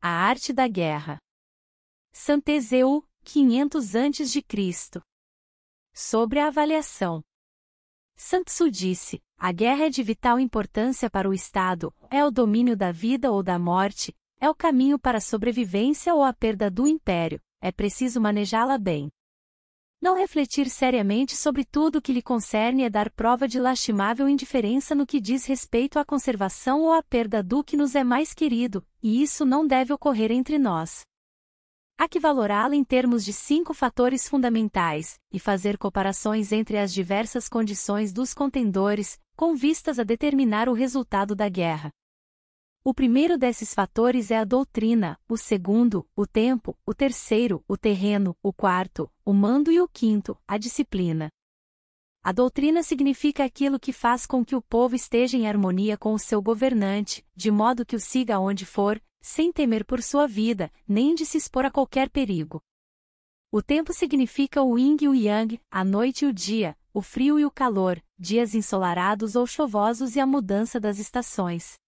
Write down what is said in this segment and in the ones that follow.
A arte da guerra. Santezeu, 500 a.C. Sobre a avaliação. Tzu disse: a guerra é de vital importância para o Estado, é o domínio da vida ou da morte, é o caminho para a sobrevivência ou a perda do império, é preciso manejá-la bem. Não refletir seriamente sobre tudo o que lhe concerne é dar prova de lastimável indiferença no que diz respeito à conservação ou à perda do que nos é mais querido, e isso não deve ocorrer entre nós. Há que valorá-la em termos de cinco fatores fundamentais, e fazer comparações entre as diversas condições dos contendores, com vistas a determinar o resultado da guerra. O primeiro desses fatores é a doutrina, o segundo, o tempo, o terceiro, o terreno, o quarto, o mando e o quinto, a disciplina. A doutrina significa aquilo que faz com que o povo esteja em harmonia com o seu governante, de modo que o siga onde for, sem temer por sua vida, nem de se expor a qualquer perigo. O tempo significa o yin e o yang, a noite e o dia, o frio e o calor, dias ensolarados ou chuvosos e a mudança das estações.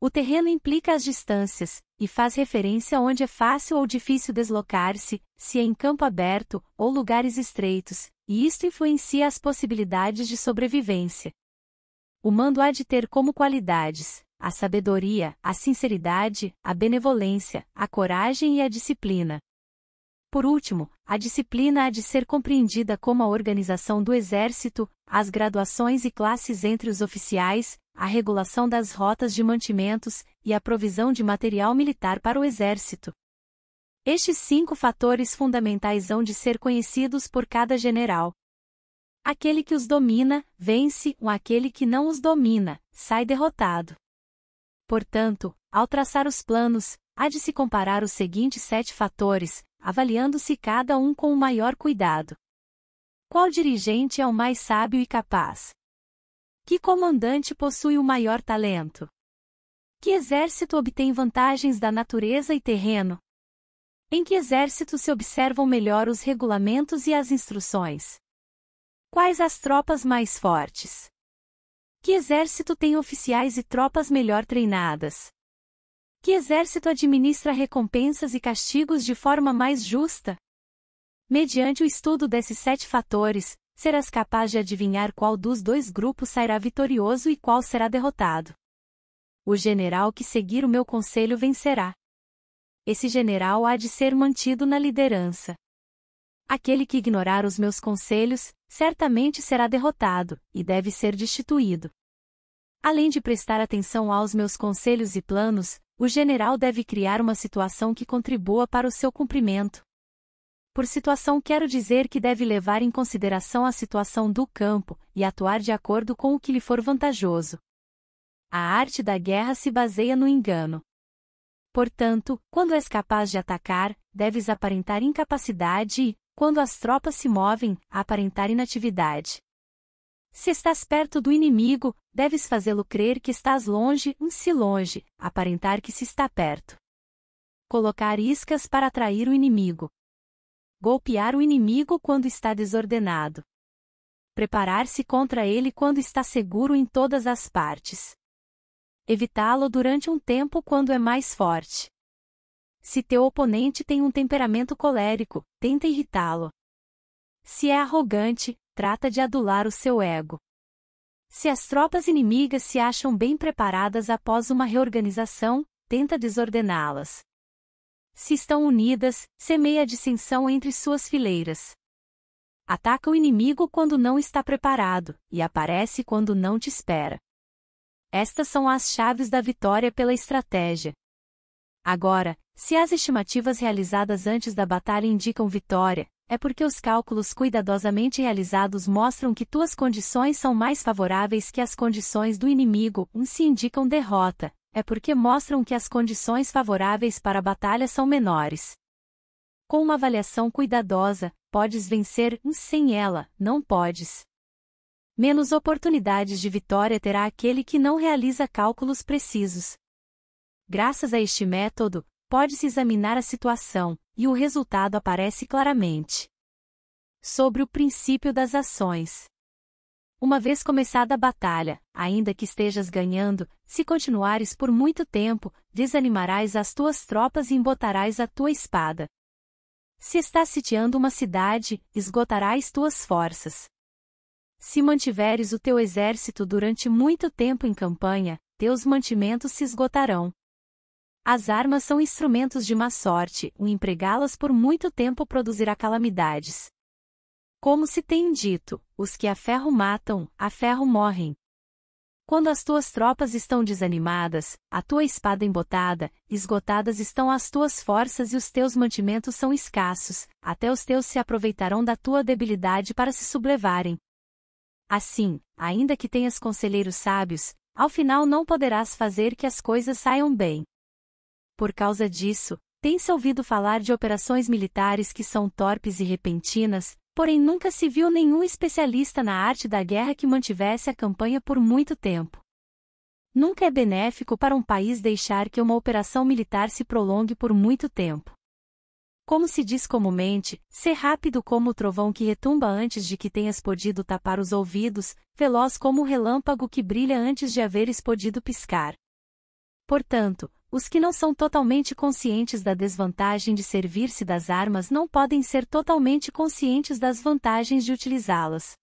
O terreno implica as distâncias, e faz referência onde é fácil ou difícil deslocar-se, se é em campo aberto, ou lugares estreitos, e isto influencia as possibilidades de sobrevivência. O mando há de ter como qualidades a sabedoria, a sinceridade, a benevolência, a coragem e a disciplina. Por último, a disciplina há de ser compreendida como a organização do exército, as graduações e classes entre os oficiais, a regulação das rotas de mantimentos e a provisão de material militar para o exército. Estes cinco fatores fundamentais hão de ser conhecidos por cada general. Aquele que os domina, vence, ou aquele que não os domina, sai derrotado. Portanto, ao traçar os planos, há de se comparar os seguintes sete fatores, avaliando-se cada um com o maior cuidado. Qual dirigente é o mais sábio e capaz? Que comandante possui o maior talento? Que exército obtém vantagens da natureza e terreno? Em que exército se observam melhor os regulamentos e as instruções? Quais as tropas mais fortes? Que exército tem oficiais e tropas melhor treinadas? Que exército administra recompensas e castigos de forma mais justa? Mediante o estudo desses sete fatores, serás capaz de adivinhar qual dos dois grupos sairá vitorioso e qual será derrotado. O general que seguir o meu conselho vencerá. Esse general há de ser mantido na liderança. Aquele que ignorar os meus conselhos, certamente será derrotado, e deve ser destituído. Além de prestar atenção aos meus conselhos e planos, o general deve criar uma situação que contribua para o seu cumprimento. Por situação quero dizer que deve levar em consideração a situação do campo e atuar de acordo com o que lhe for vantajoso. A arte da guerra se baseia no engano. Portanto, quando és capaz de atacar, deves aparentar incapacidade e, quando as tropas se movem, aparentar inatividade. Se estás perto do inimigo, deves fazê-lo crer que estás longe, um se longe, aparentar que se está perto. Colocar iscas para atrair o inimigo. Golpear o inimigo quando está desordenado. Preparar-se contra ele quando está seguro em todas as partes. Evitá-lo durante um tempo quando é mais forte. Se teu oponente tem um temperamento colérico, tenta irritá-lo. Se é arrogante, trata de adular o seu ego. Se as tropas inimigas se acham bem preparadas após uma reorganização, tenta desordená-las. Se estão unidas, semeia dissensão entre suas fileiras. Ataca o inimigo quando não está preparado, e aparece quando não te espera. Estas são as chaves da vitória pela estratégia. Agora, se as estimativas realizadas antes da batalha indicam vitória, é porque os cálculos cuidadosamente realizados mostram que tuas condições são mais favoráveis que as condições do inimigo, um se indicam derrota, é porque mostram que as condições favoráveis para a batalha são menores. Com uma avaliação cuidadosa, podes vencer, sem ela, não podes. Menos oportunidades de vitória terá aquele que não realiza cálculos precisos. Graças a este método, pode-se examinar a situação, e o resultado aparece claramente. Sobre o princípio das ações. Uma vez começada a batalha, ainda que estejas ganhando, se continuares por muito tempo, desanimarás as tuas tropas e embotarás a tua espada. Se estás sitiando uma cidade, esgotarás tuas forças. Se mantiveres o teu exército durante muito tempo em campanha, teus mantimentos se esgotarão. As armas são instrumentos de má sorte, o empregá-las por muito tempo produzirá calamidades. Como se tem dito, os que a ferro matam, a ferro morrem. Quando as tuas tropas estão desanimadas, a tua espada embotada, esgotadas estão as tuas forças e os teus mantimentos são escassos, até os teus se aproveitarão da tua debilidade para se sublevarem. Assim, ainda que tenhas conselheiros sábios, ao final não poderás fazer que as coisas saiam bem. Por causa disso, tem-se ouvido falar de operações militares que são torpes e repentinas, porém nunca se viu nenhum especialista na arte da guerra que mantivesse a campanha por muito tempo. Nunca é benéfico para um país deixar que uma operação militar se prolongue por muito tempo. Como se diz comumente, ser rápido como o trovão que retumba antes de que tenhas podido tapar os ouvidos, veloz como o relâmpago que brilha antes de haveres podido piscar. Portanto, os que não são totalmente conscientes da desvantagem de servir-se das armas não podem ser totalmente conscientes das vantagens de utilizá-las.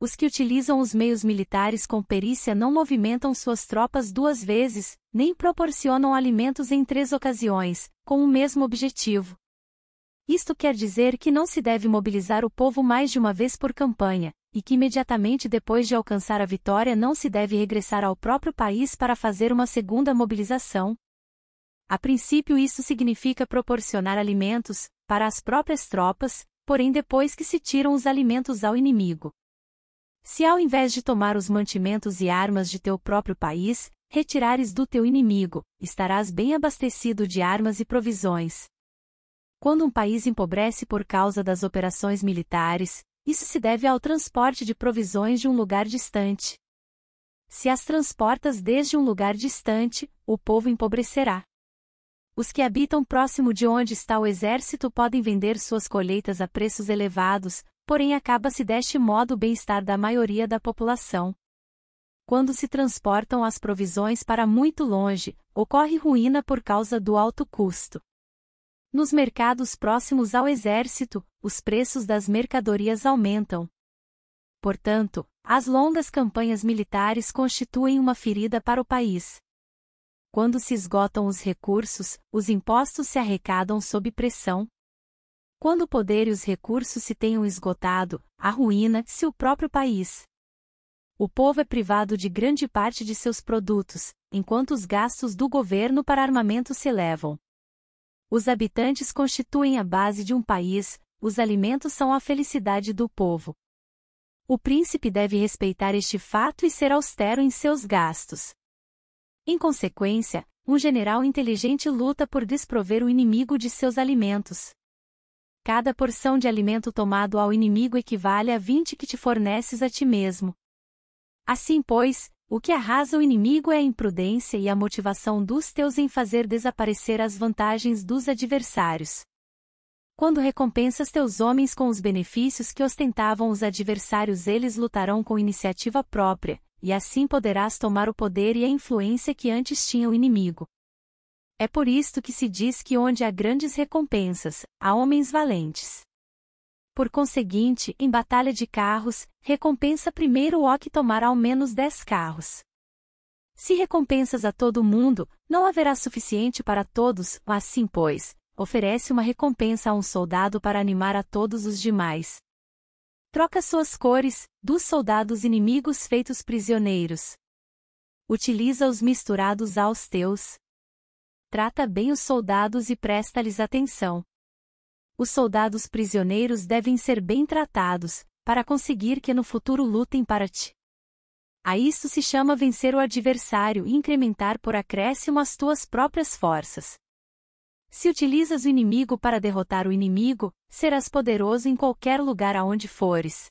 Os que utilizam os meios militares com perícia não movimentam suas tropas duas vezes, nem proporcionam alimentos em três ocasiões, com o mesmo objetivo. Isto quer dizer que não se deve mobilizar o povo mais de uma vez por campanha, e que imediatamente depois de alcançar a vitória não se deve regressar ao próprio país para fazer uma segunda mobilização. A princípio, isso significa proporcionar alimentos para as próprias tropas, porém depois que se tiram os alimentos ao inimigo. Se ao invés de tomar os mantimentos e armas de teu próprio país, retirares do teu inimigo, estarás bem abastecido de armas e provisões. Quando um país empobrece por causa das operações militares, isso se deve ao transporte de provisões de um lugar distante. Se as transportas desde um lugar distante, o povo empobrecerá. Os que habitam próximo de onde está o exército podem vender suas colheitas a preços elevados, porém acaba-se deste modo o bem-estar da maioria da população. Quando se transportam as provisões para muito longe, ocorre ruína por causa do alto custo. Nos mercados próximos ao exército, os preços das mercadorias aumentam. Portanto, as longas campanhas militares constituem uma ferida para o país. Quando se esgotam os recursos, os impostos se arrecadam sob pressão. Quando o poder e os recursos se tenham esgotado, arruína-se o próprio país. O povo é privado de grande parte de seus produtos, enquanto os gastos do governo para armamento se elevam. Os habitantes constituem a base de um país, os alimentos são a felicidade do povo. O príncipe deve respeitar este fato e ser austero em seus gastos. Em consequência, um general inteligente luta por desprover o inimigo de seus alimentos. Cada porção de alimento tomado ao inimigo equivale a 20 que te forneces a ti mesmo. Assim, pois, o que arrasa o inimigo é a imprudência e a motivação dos teus em fazer desaparecer as vantagens dos adversários. Quando recompensas teus homens com os benefícios que ostentavam os adversários, eles lutarão com iniciativa própria, e assim poderás tomar o poder e a influência que antes tinha o inimigo. É por isto que se diz que onde há grandes recompensas, há homens valentes. Por conseguinte, em batalha de carros, recompensa primeiro o que tomar ao menos dez carros. Se recompensas a todo mundo, não haverá suficiente para todos, assim pois, oferece uma recompensa a um soldado para animar a todos os demais. Troca suas cores, dos soldados inimigos feitos prisioneiros. Utiliza-os misturados aos teus. Trata bem os soldados e presta-lhes atenção os soldados prisioneiros devem ser bem tratados, para conseguir que no futuro lutem para ti. A isso se chama vencer o adversário e incrementar por acréscimo as tuas próprias forças. Se utilizas o inimigo para derrotar o inimigo, serás poderoso em qualquer lugar aonde fores.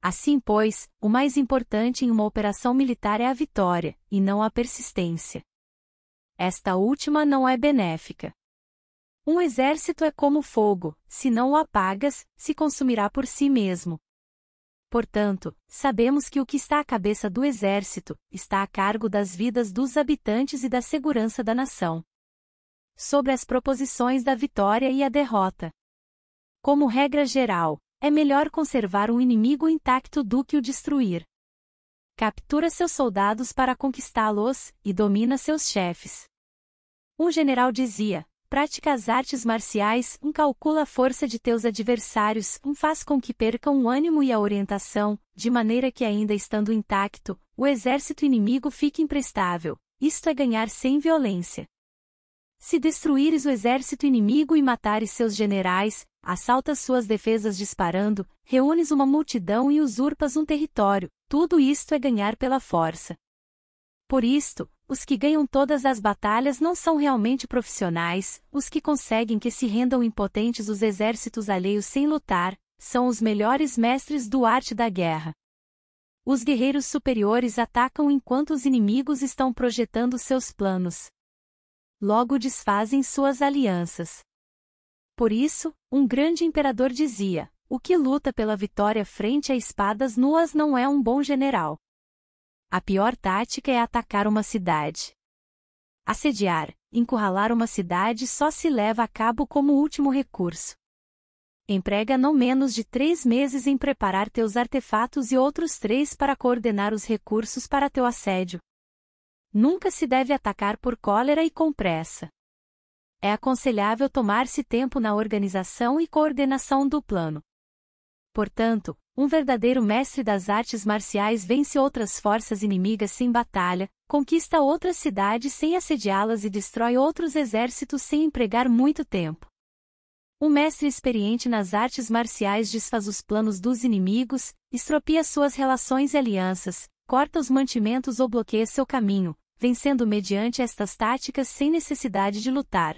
Assim, pois, o mais importante em uma operação militar é a vitória, e não a persistência. Esta última não é benéfica. Um exército é como fogo, se não o apagas, se consumirá por si mesmo. Portanto, sabemos que o que está à cabeça do exército está a cargo das vidas dos habitantes e da segurança da nação. Sobre as proposições da vitória e a derrota. Como regra geral, é melhor conservar um inimigo intacto do que o destruir. Captura seus soldados para conquistá-los e domina seus chefes. Um general dizia: Pratica as artes marciais, um calcula a força de teus adversários, um faz com que percam o ânimo e a orientação, de maneira que ainda estando intacto, o exército inimigo fique imprestável, isto é ganhar sem violência. Se destruíres o exército inimigo e matares seus generais, assaltas suas defesas disparando, reúnes uma multidão e usurpas um território, tudo isto é ganhar pela força. Por isto, os que ganham todas as batalhas não são realmente profissionais, os que conseguem que se rendam impotentes os exércitos alheios sem lutar, são os melhores mestres do arte da guerra. Os guerreiros superiores atacam enquanto os inimigos estão projetando seus planos. Logo desfazem suas alianças. Por isso, um grande imperador dizia: o que luta pela vitória frente a espadas nuas não é um bom general. A pior tática é atacar uma cidade. Assediar, encurralar uma cidade só se leva a cabo como último recurso. Emprega não menos de três meses em preparar teus artefatos e outros três para coordenar os recursos para teu assédio. Nunca se deve atacar por cólera e com pressa. É aconselhável tomar-se tempo na organização e coordenação do plano. Portanto, um verdadeiro mestre das artes marciais vence outras forças inimigas sem batalha, conquista outras cidades sem assediá-las e destrói outros exércitos sem empregar muito tempo. Um mestre experiente nas artes marciais desfaz os planos dos inimigos, estropia suas relações e alianças, corta os mantimentos ou bloqueia seu caminho, vencendo mediante estas táticas sem necessidade de lutar.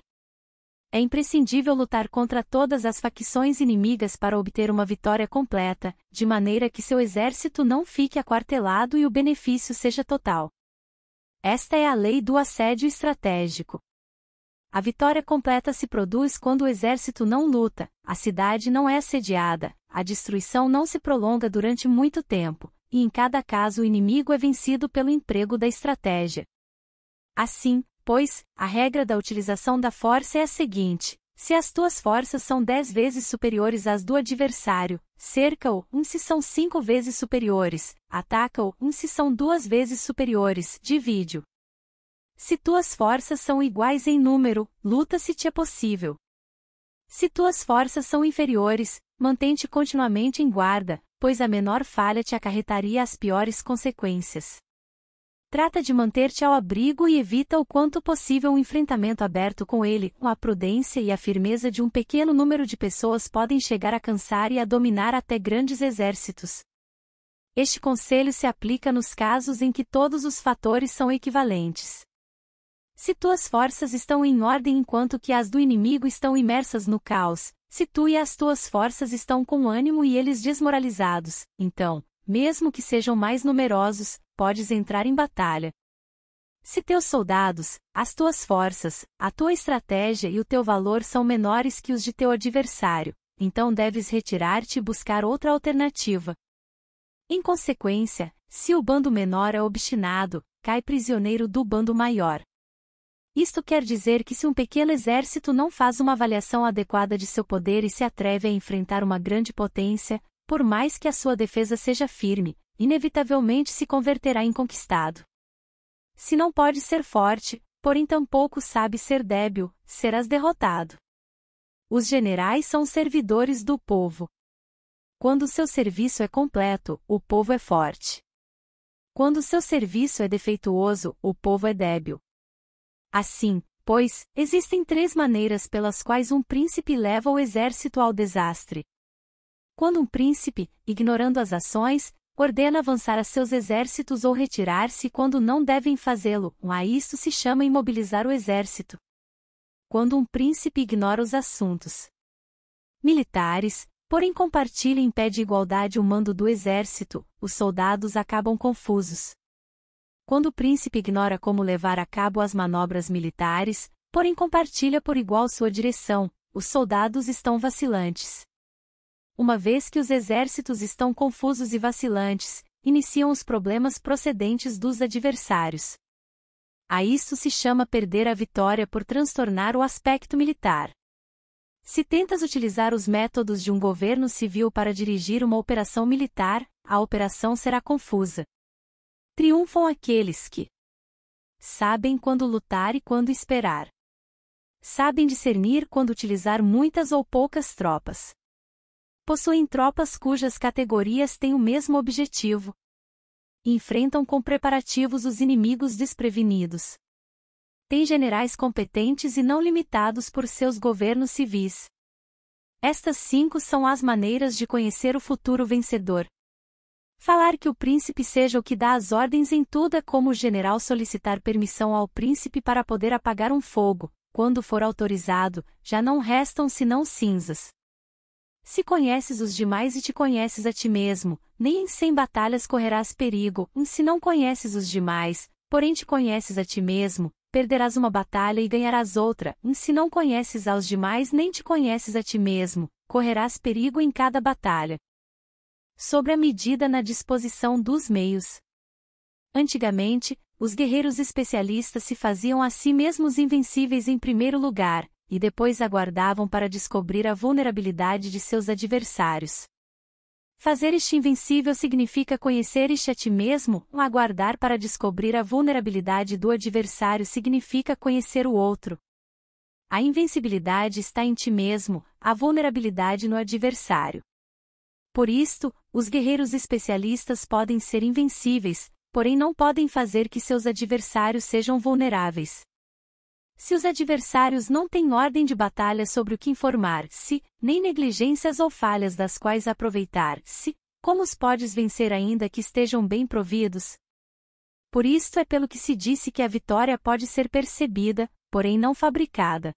É imprescindível lutar contra todas as facções inimigas para obter uma vitória completa, de maneira que seu exército não fique aquartelado e o benefício seja total. Esta é a lei do assédio estratégico. A vitória completa se produz quando o exército não luta, a cidade não é assediada, a destruição não se prolonga durante muito tempo, e em cada caso o inimigo é vencido pelo emprego da estratégia. Assim, pois, a regra da utilização da força é a seguinte: se as tuas forças são dez vezes superiores às do adversário, cerca-o, um se são cinco vezes superiores, ataca-o, um se são duas vezes superiores, divide-o. Se tuas forças são iguais em número, luta se te é possível. Se tuas forças são inferiores, mantente continuamente em guarda, pois a menor falha te acarretaria as piores consequências. Trata de manter-te ao abrigo e evita o quanto possível um enfrentamento aberto com ele. A prudência e a firmeza de um pequeno número de pessoas podem chegar a cansar e a dominar até grandes exércitos. Este conselho se aplica nos casos em que todos os fatores são equivalentes. Se tuas forças estão em ordem enquanto que as do inimigo estão imersas no caos, se tu e as tuas forças estão com ânimo e eles desmoralizados, então, mesmo que sejam mais numerosos, podes entrar em batalha. Se teus soldados, as tuas forças, a tua estratégia e o teu valor são menores que os de teu adversário, então deves retirar-te e buscar outra alternativa. Em consequência, se o bando menor é obstinado, cai prisioneiro do bando maior. Isto quer dizer que se um pequeno exército não faz uma avaliação adequada de seu poder e se atreve a enfrentar uma grande potência, por mais que a sua defesa seja firme, inevitavelmente se converterá em conquistado. Se não pode ser forte, porém tampouco sabe ser débil, serás derrotado. Os generais são servidores do povo. Quando seu serviço é completo, o povo é forte. Quando seu serviço é defeituoso, o povo é débil. Assim, pois, existem três maneiras pelas quais um príncipe leva o exército ao desastre. Quando um príncipe, ignorando as ações, ordena avançar a seus exércitos ou retirar-se quando não devem fazê-lo, a isto se chama imobilizar o exército. Quando um príncipe ignora os assuntos militares, porém compartilha em pé de igualdade o mando do exército, os soldados acabam confusos. Quando o príncipe ignora como levar a cabo as manobras militares, porém compartilha por igual sua direção, os soldados estão vacilantes. Uma vez que os exércitos estão confusos e vacilantes, iniciam os problemas procedentes dos adversários. A isto se chama perder a vitória por transtornar o aspecto militar. Se tentas utilizar os métodos de um governo civil para dirigir uma operação militar, a operação será confusa. Triunfam aqueles que sabem quando lutar e quando esperar. Sabem discernir quando utilizar muitas ou poucas tropas. Possuem tropas cujas categorias têm o mesmo objetivo. enfrentam com preparativos os inimigos desprevenidos. Têm generais competentes e não limitados por seus governos civis. Estas cinco são as maneiras de conhecer o futuro vencedor. Falar que o príncipe seja o que dá as ordens em tudo é como o general solicitar permissão ao príncipe para poder apagar um fogo, quando for autorizado, já não restam senão cinzas. Se conheces os demais e te conheces a ti mesmo, nem em cem batalhas correrás perigo, e se não conheces os demais, porém te conheces a ti mesmo, perderás uma batalha e ganharás outra, e se não conheces aos demais nem te conheces a ti mesmo, correrás perigo em cada batalha sobre a medida na disposição dos meios. Antigamente, os guerreiros especialistas se faziam a si mesmos invencíveis em primeiro lugar, e depois aguardavam para descobrir a vulnerabilidade de seus adversários. Fazer este invencível significa conhecer este a ti mesmo, aguardar para descobrir a vulnerabilidade do adversário significa conhecer o outro. A invencibilidade está em ti mesmo, a vulnerabilidade no adversário. Por isto, os guerreiros especialistas podem ser invencíveis, porém não podem fazer que seus adversários sejam vulneráveis. Se os adversários não têm ordem de batalha sobre o que informar-se, nem negligências ou falhas das quais aproveitar-se, como os podes vencer ainda que estejam bem providos? Por isto é pelo que se disse que a vitória pode ser percebida, porém não fabricada.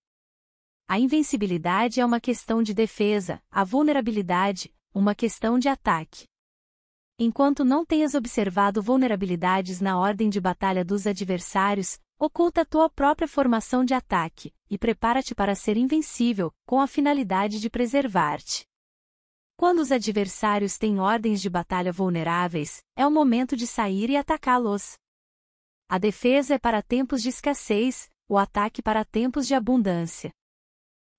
A invencibilidade é uma questão de defesa, a vulnerabilidade, uma questão de ataque. Enquanto não tenhas observado vulnerabilidades na ordem de batalha dos adversários, oculta tua própria formação de ataque, e prepara-te para ser invencível, com a finalidade de preservar-te. Quando os adversários têm ordens de batalha vulneráveis, é o momento de sair e atacá-los. A defesa é para tempos de escassez, o ataque para tempos de abundância.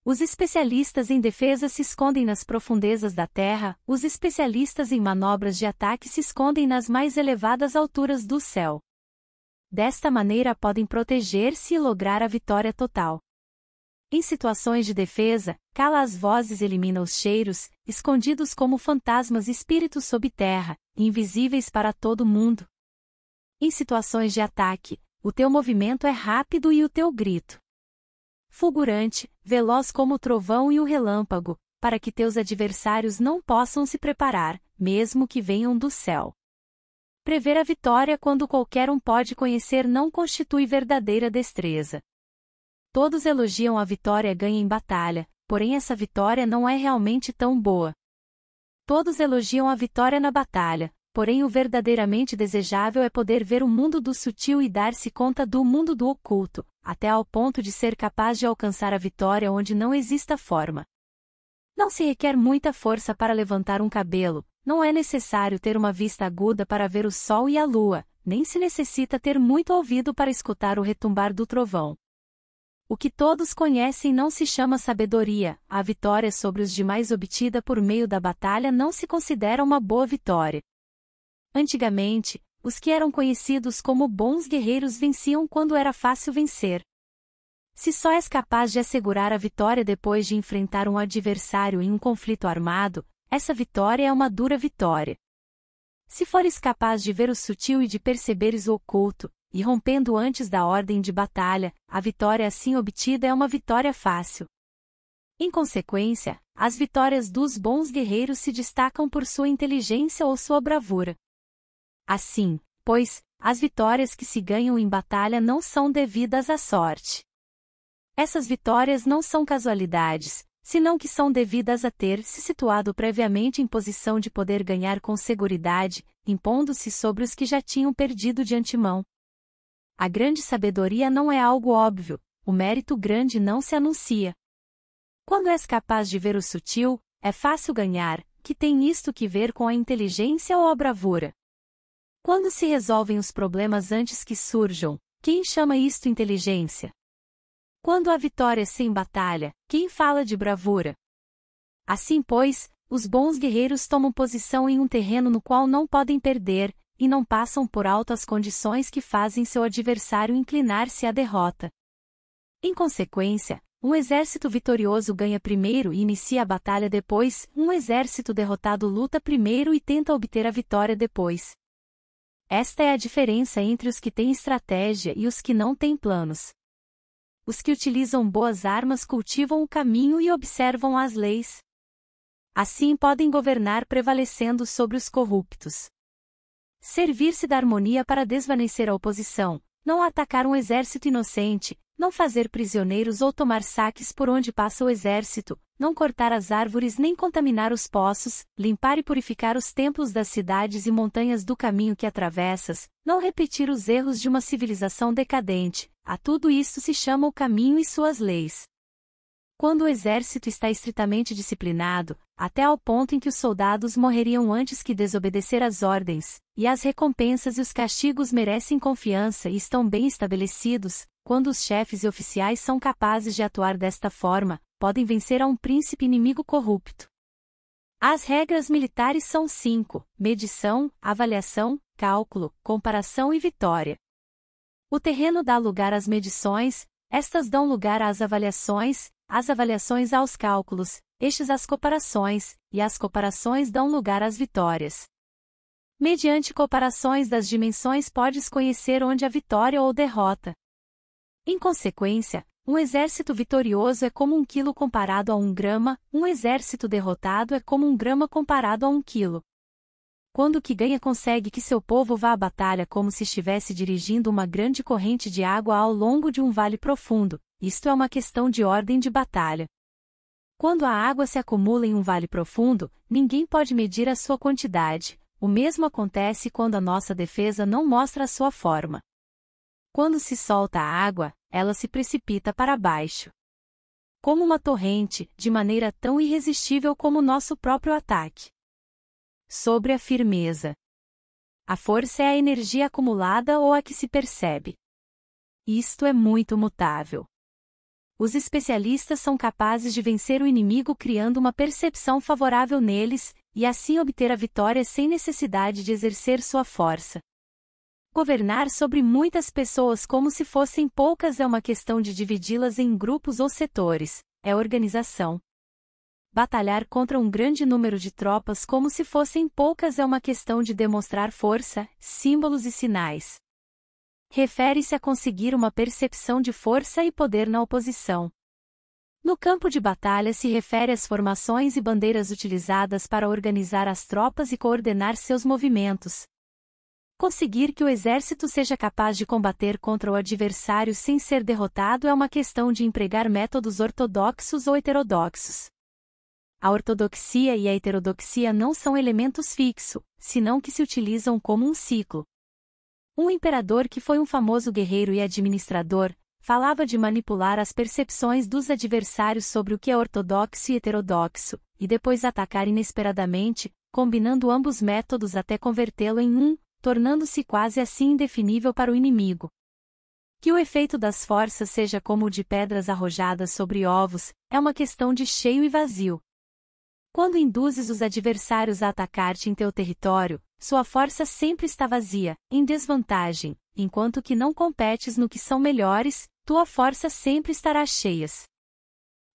Os especialistas em defesa se escondem nas profundezas da terra, os especialistas em manobras de ataque se escondem nas mais elevadas alturas do céu. Desta maneira podem proteger-se e lograr a vitória total. Em situações de defesa, cala as vozes elimina os cheiros, escondidos como fantasmas espíritos sob terra, invisíveis para todo mundo. Em situações de ataque, o teu movimento é rápido e o teu grito fulgurante, veloz como o trovão e o relâmpago, para que teus adversários não possam se preparar, mesmo que venham do céu. Prever a vitória quando qualquer um pode conhecer não constitui verdadeira destreza. Todos elogiam a vitória ganha em batalha, porém essa vitória não é realmente tão boa. Todos elogiam a vitória na batalha, porém o verdadeiramente desejável é poder ver o mundo do sutil e dar-se conta do mundo do oculto, até ao ponto de ser capaz de alcançar a vitória onde não exista forma. Não se requer muita força para levantar um cabelo, não é necessário ter uma vista aguda para ver o sol e a lua, nem se necessita ter muito ouvido para escutar o retumbar do trovão. O que todos conhecem não se chama sabedoria, a vitória sobre os demais obtida por meio da batalha não se considera uma boa vitória. Antigamente, os que eram conhecidos como bons guerreiros venciam quando era fácil vencer. Se só és capaz de assegurar a vitória depois de enfrentar um adversário em um conflito armado, essa vitória é uma dura vitória. Se fores capaz de ver o sutil e de perceberes o oculto, e rompendo antes da ordem de batalha, a vitória assim obtida é uma vitória fácil. Em consequência, as vitórias dos bons guerreiros se destacam por sua inteligência ou sua bravura. Assim, pois, as vitórias que se ganham em batalha não são devidas à sorte. Essas vitórias não são casualidades, senão que são devidas a ter se situado previamente em posição de poder ganhar com seguridade, impondo-se sobre os que já tinham perdido de antemão. A grande sabedoria não é algo óbvio, o mérito grande não se anuncia. Quando és capaz de ver o sutil, é fácil ganhar, que tem isto que ver com a inteligência ou a bravura. Quando se resolvem os problemas antes que surjam, quem chama isto inteligência? Quando a vitória sem batalha, quem fala de bravura? Assim, pois, os bons guerreiros tomam posição em um terreno no qual não podem perder, e não passam por alto as condições que fazem seu adversário inclinar-se à derrota. Em consequência, um exército vitorioso ganha primeiro e inicia a batalha depois, um exército derrotado luta primeiro e tenta obter a vitória depois. Esta é a diferença entre os que têm estratégia e os que não têm planos. Os que utilizam boas armas cultivam o caminho e observam as leis. Assim podem governar prevalecendo sobre os corruptos. Servir-se da harmonia para desvanecer a oposição, não atacar um exército inocente, não fazer prisioneiros ou tomar saques por onde passa o exército, não cortar as árvores nem contaminar os poços, limpar e purificar os templos das cidades e montanhas do caminho que atravessas, não repetir os erros de uma civilização decadente, a tudo isso se chama o caminho e suas leis. Quando o exército está estritamente disciplinado, até ao ponto em que os soldados morreriam antes que desobedecer às ordens, e as recompensas e os castigos merecem confiança e estão bem estabelecidos, quando os chefes e oficiais são capazes de atuar desta forma, podem vencer a um príncipe inimigo corrupto. As regras militares são cinco: medição, avaliação, cálculo, comparação e vitória. O terreno dá lugar às medições, estas dão lugar às avaliações, as avaliações aos cálculos, estes às comparações, e as comparações dão lugar às vitórias. Mediante comparações das dimensões podes conhecer onde a vitória ou derrota. Em consequência, um exército vitorioso é como um quilo comparado a um grama, um exército derrotado é como um grama comparado a um quilo. Quando o que ganha consegue que seu povo vá à batalha como se estivesse dirigindo uma grande corrente de água ao longo de um vale profundo, isto é uma questão de ordem de batalha. Quando a água se acumula em um vale profundo, ninguém pode medir a sua quantidade, o mesmo acontece quando a nossa defesa não mostra a sua forma. Quando se solta a água, ela se precipita para baixo. Como uma torrente, de maneira tão irresistível como nosso próprio ataque. Sobre a firmeza. A força é a energia acumulada ou a que se percebe. Isto é muito mutável. Os especialistas são capazes de vencer o inimigo criando uma percepção favorável neles, e assim obter a vitória sem necessidade de exercer sua força. Governar sobre muitas pessoas como se fossem poucas é uma questão de dividi-las em grupos ou setores, é organização. Batalhar contra um grande número de tropas como se fossem poucas é uma questão de demonstrar força, símbolos e sinais. Refere-se a conseguir uma percepção de força e poder na oposição. No campo de batalha se refere às formações e bandeiras utilizadas para organizar as tropas e coordenar seus movimentos, Conseguir que o exército seja capaz de combater contra o adversário sem ser derrotado é uma questão de empregar métodos ortodoxos ou heterodoxos. A ortodoxia e a heterodoxia não são elementos fixos, senão que se utilizam como um ciclo. Um imperador que foi um famoso guerreiro e administrador, falava de manipular as percepções dos adversários sobre o que é ortodoxo e heterodoxo, e depois atacar inesperadamente, combinando ambos métodos até convertê-lo em um, tornando-se quase assim indefinível para o inimigo. Que o efeito das forças seja como o de pedras arrojadas sobre ovos, é uma questão de cheio e vazio. Quando induzes os adversários a atacar-te em teu território, sua força sempre está vazia, em desvantagem, enquanto que não competes no que são melhores, tua força sempre estará cheias.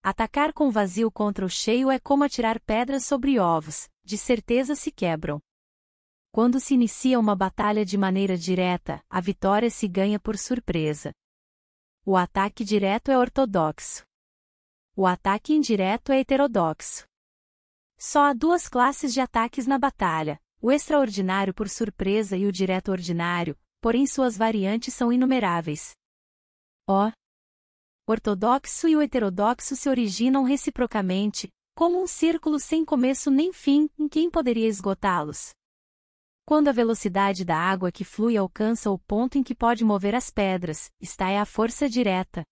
Atacar com vazio contra o cheio é como atirar pedras sobre ovos, de certeza se quebram. Quando se inicia uma batalha de maneira direta, a vitória se ganha por surpresa. O ataque direto é ortodoxo. O ataque indireto é heterodoxo. Só há duas classes de ataques na batalha: o extraordinário por surpresa e o direto ordinário, porém suas variantes são inumeráveis. O ortodoxo e o heterodoxo se originam reciprocamente, como um círculo sem começo nem fim, em quem poderia esgotá-los. Quando a velocidade da água que flui alcança o ponto em que pode mover as pedras, está é a força direta.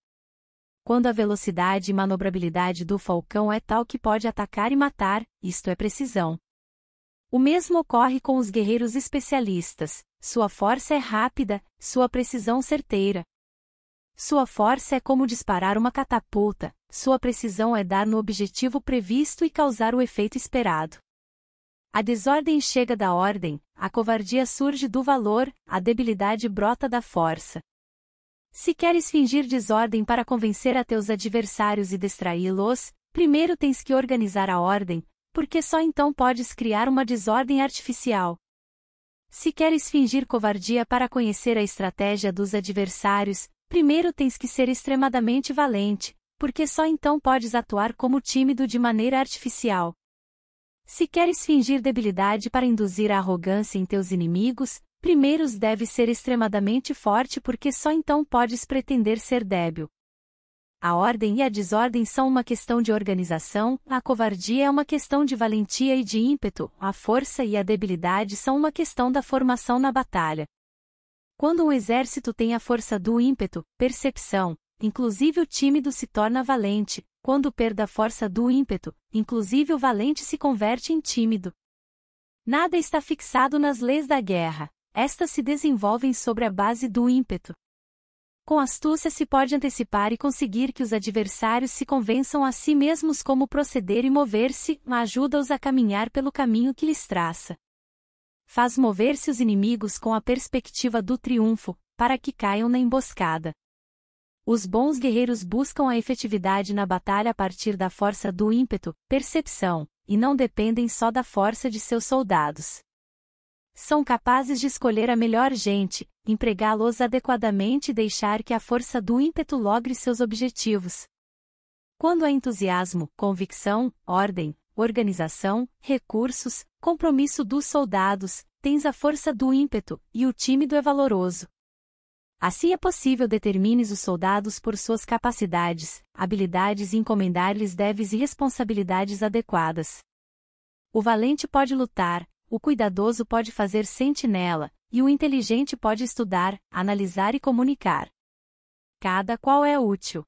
quando a velocidade e manobrabilidade do falcão é tal que pode atacar e matar, isto é precisão. O mesmo ocorre com os guerreiros especialistas, sua força é rápida, sua precisão certeira. Sua força é como disparar uma catapulta, sua precisão é dar no objetivo previsto e causar o efeito esperado. A desordem chega da ordem, a covardia surge do valor, a debilidade brota da força. Se queres fingir desordem para convencer a teus adversários e distraí-los, primeiro tens que organizar a ordem, porque só então podes criar uma desordem artificial. Se queres fingir covardia para conhecer a estratégia dos adversários, primeiro tens que ser extremadamente valente, porque só então podes atuar como tímido de maneira artificial. Se queres fingir debilidade para induzir a arrogância em teus inimigos, primeiros deve ser extremadamente forte porque só então podes pretender ser débil. A ordem e a desordem são uma questão de organização, a covardia é uma questão de valentia e de ímpeto, a força e a debilidade são uma questão da formação na batalha. Quando um exército tem a força do ímpeto, percepção, inclusive o tímido se torna valente, quando perde a força do ímpeto, inclusive o valente se converte em tímido. Nada está fixado nas leis da guerra, estas se desenvolvem sobre a base do ímpeto. Com astúcia se pode antecipar e conseguir que os adversários se convençam a si mesmos como proceder e mover-se, ajuda-os a caminhar pelo caminho que lhes traça. Faz mover-se os inimigos com a perspectiva do triunfo, para que caiam na emboscada. Os bons guerreiros buscam a efetividade na batalha a partir da força do ímpeto, percepção, e não dependem só da força de seus soldados são capazes de escolher a melhor gente, empregá-los adequadamente e deixar que a força do ímpeto logre seus objetivos. Quando há entusiasmo, convicção, ordem, organização, recursos, compromisso dos soldados, tens a força do ímpeto, e o tímido é valoroso. Assim é possível determines os soldados por suas capacidades, habilidades e encomendar-lhes deves e responsabilidades adequadas. O valente pode lutar, o cuidadoso pode fazer sentinela, e o inteligente pode estudar, analisar e comunicar. Cada qual é útil.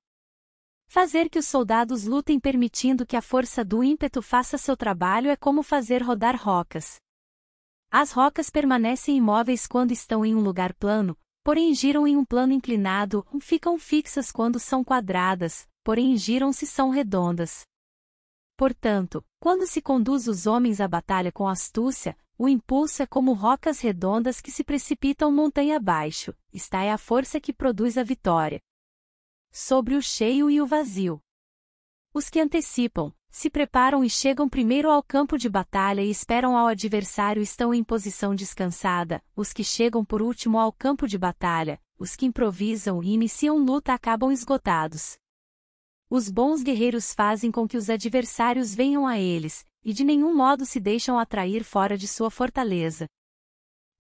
Fazer que os soldados lutem permitindo que a força do ímpeto faça seu trabalho é como fazer rodar rocas. As rocas permanecem imóveis quando estão em um lugar plano, porém giram em um plano inclinado, ficam fixas quando são quadradas, porém giram se são redondas. Portanto, quando se conduz os homens à batalha com astúcia, o impulso é como rocas redondas que se precipitam montanha abaixo, está é a força que produz a vitória. Sobre o cheio e o vazio. Os que antecipam, se preparam e chegam primeiro ao campo de batalha e esperam ao adversário estão em posição descansada, os que chegam por último ao campo de batalha, os que improvisam e iniciam luta acabam esgotados. Os bons guerreiros fazem com que os adversários venham a eles, e de nenhum modo se deixam atrair fora de sua fortaleza.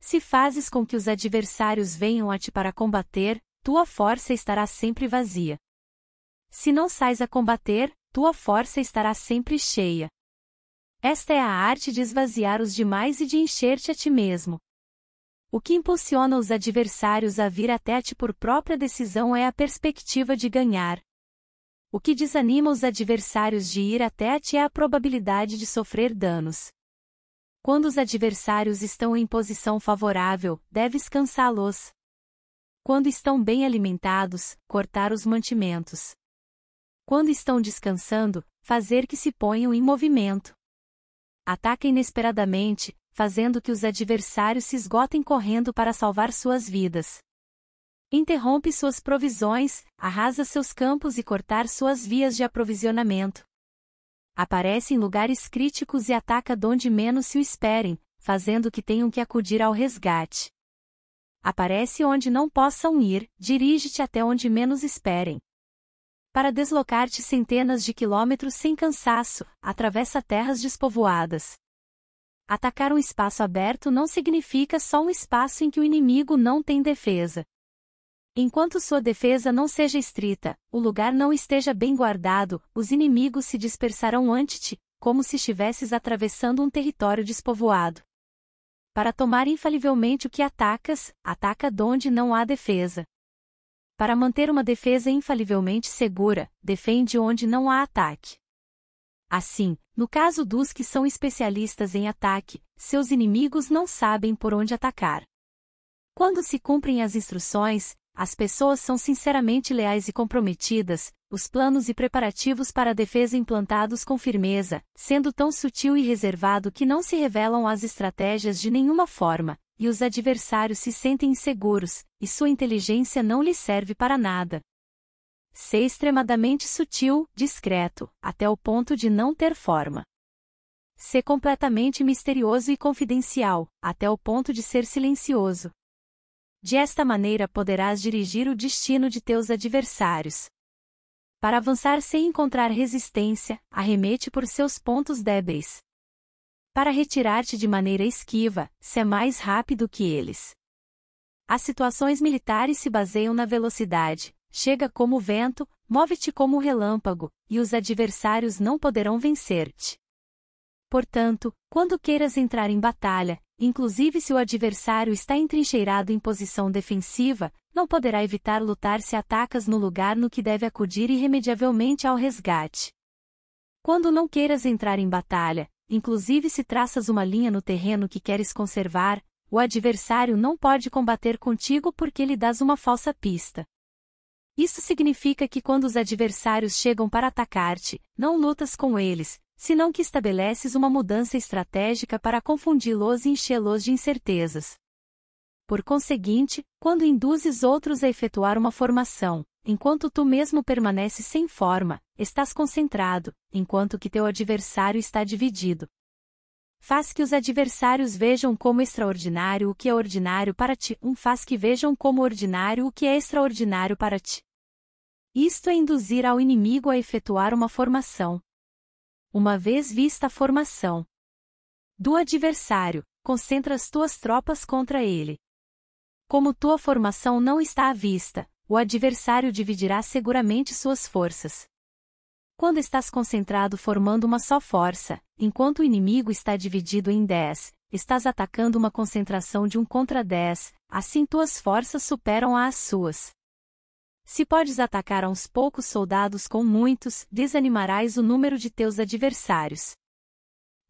Se fazes com que os adversários venham a ti para combater, tua força estará sempre vazia. Se não sais a combater, tua força estará sempre cheia. Esta é a arte de esvaziar os demais e de encher-te a ti mesmo. O que impulsiona os adversários a vir até ti por própria decisão é a perspectiva de ganhar, o que desanima os adversários de ir até ti é a probabilidade de sofrer danos. Quando os adversários estão em posição favorável, deves cansá-los. Quando estão bem alimentados, cortar os mantimentos. Quando estão descansando, fazer que se ponham em movimento. Ataca inesperadamente, fazendo que os adversários se esgotem correndo para salvar suas vidas interrompe suas provisões, arrasa seus campos e cortar suas vias de aprovisionamento. Aparece em lugares críticos e ataca donde menos se o esperem, fazendo que tenham que acudir ao resgate. Aparece onde não possam ir, dirige-te até onde menos esperem. Para deslocar-te centenas de quilômetros sem cansaço, atravessa terras despovoadas. Atacar um espaço aberto não significa só um espaço em que o inimigo não tem defesa, Enquanto sua defesa não seja estrita, o lugar não esteja bem guardado, os inimigos se dispersarão ante ti, como se estivesses atravessando um território despovoado. Para tomar infalivelmente o que atacas, ataca donde não há defesa. Para manter uma defesa infalivelmente segura, defende onde não há ataque. Assim, no caso dos que são especialistas em ataque, seus inimigos não sabem por onde atacar. Quando se cumprem as instruções, as pessoas são sinceramente leais e comprometidas, os planos e preparativos para a defesa implantados com firmeza, sendo tão sutil e reservado que não se revelam as estratégias de nenhuma forma, e os adversários se sentem inseguros, e sua inteligência não lhes serve para nada. Ser extremadamente sutil, discreto, até o ponto de não ter forma. Ser completamente misterioso e confidencial, até o ponto de ser silencioso. De esta maneira poderás dirigir o destino de teus adversários. Para avançar sem encontrar resistência, arremete por seus pontos débeis. Para retirar-te de maneira esquiva, se é mais rápido que eles. As situações militares se baseiam na velocidade, chega como o vento, move-te como o relâmpago, e os adversários não poderão vencer-te. Portanto, quando queiras entrar em batalha, inclusive se o adversário está entrincheirado em posição defensiva, não poderá evitar lutar se atacas no lugar no que deve acudir irremediavelmente ao resgate. Quando não queiras entrar em batalha, inclusive se traças uma linha no terreno que queres conservar, o adversário não pode combater contigo porque lhe dás uma falsa pista. Isso significa que quando os adversários chegam para atacar-te, não lutas com eles, senão que estabeleces uma mudança estratégica para confundi-los e enchê-los de incertezas. Por conseguinte, quando induzes outros a efetuar uma formação, enquanto tu mesmo permaneces sem forma, estás concentrado, enquanto que teu adversário está dividido. Faz que os adversários vejam como extraordinário o que é ordinário para ti, um faz que vejam como ordinário o que é extraordinário para ti. Isto é induzir ao inimigo a efetuar uma formação, uma vez vista a formação do adversário, concentras tuas tropas contra ele. Como tua formação não está à vista, o adversário dividirá seguramente suas forças. Quando estás concentrado formando uma só força, enquanto o inimigo está dividido em dez, estás atacando uma concentração de um contra dez, assim tuas forças superam as suas. Se podes atacar a uns poucos soldados com muitos, desanimarás o número de teus adversários.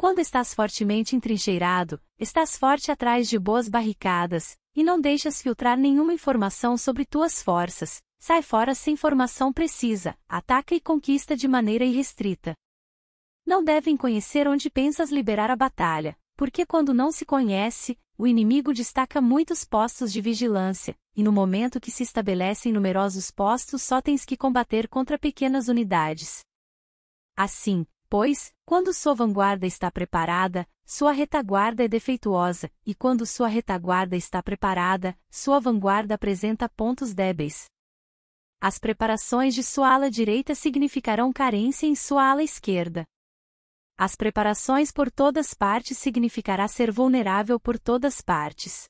Quando estás fortemente entrincheirado, estás forte atrás de boas barricadas, e não deixas filtrar nenhuma informação sobre tuas forças, sai fora sem informação precisa, ataca e conquista de maneira irrestrita. Não devem conhecer onde pensas liberar a batalha, porque quando não se conhece, o inimigo destaca muitos postos de vigilância, e no momento que se estabelecem numerosos postos só tens que combater contra pequenas unidades. Assim, pois, quando sua vanguarda está preparada, sua retaguarda é defeituosa, e quando sua retaguarda está preparada, sua vanguarda apresenta pontos débeis. As preparações de sua ala direita significarão carência em sua ala esquerda. As preparações por todas partes significará ser vulnerável por todas partes.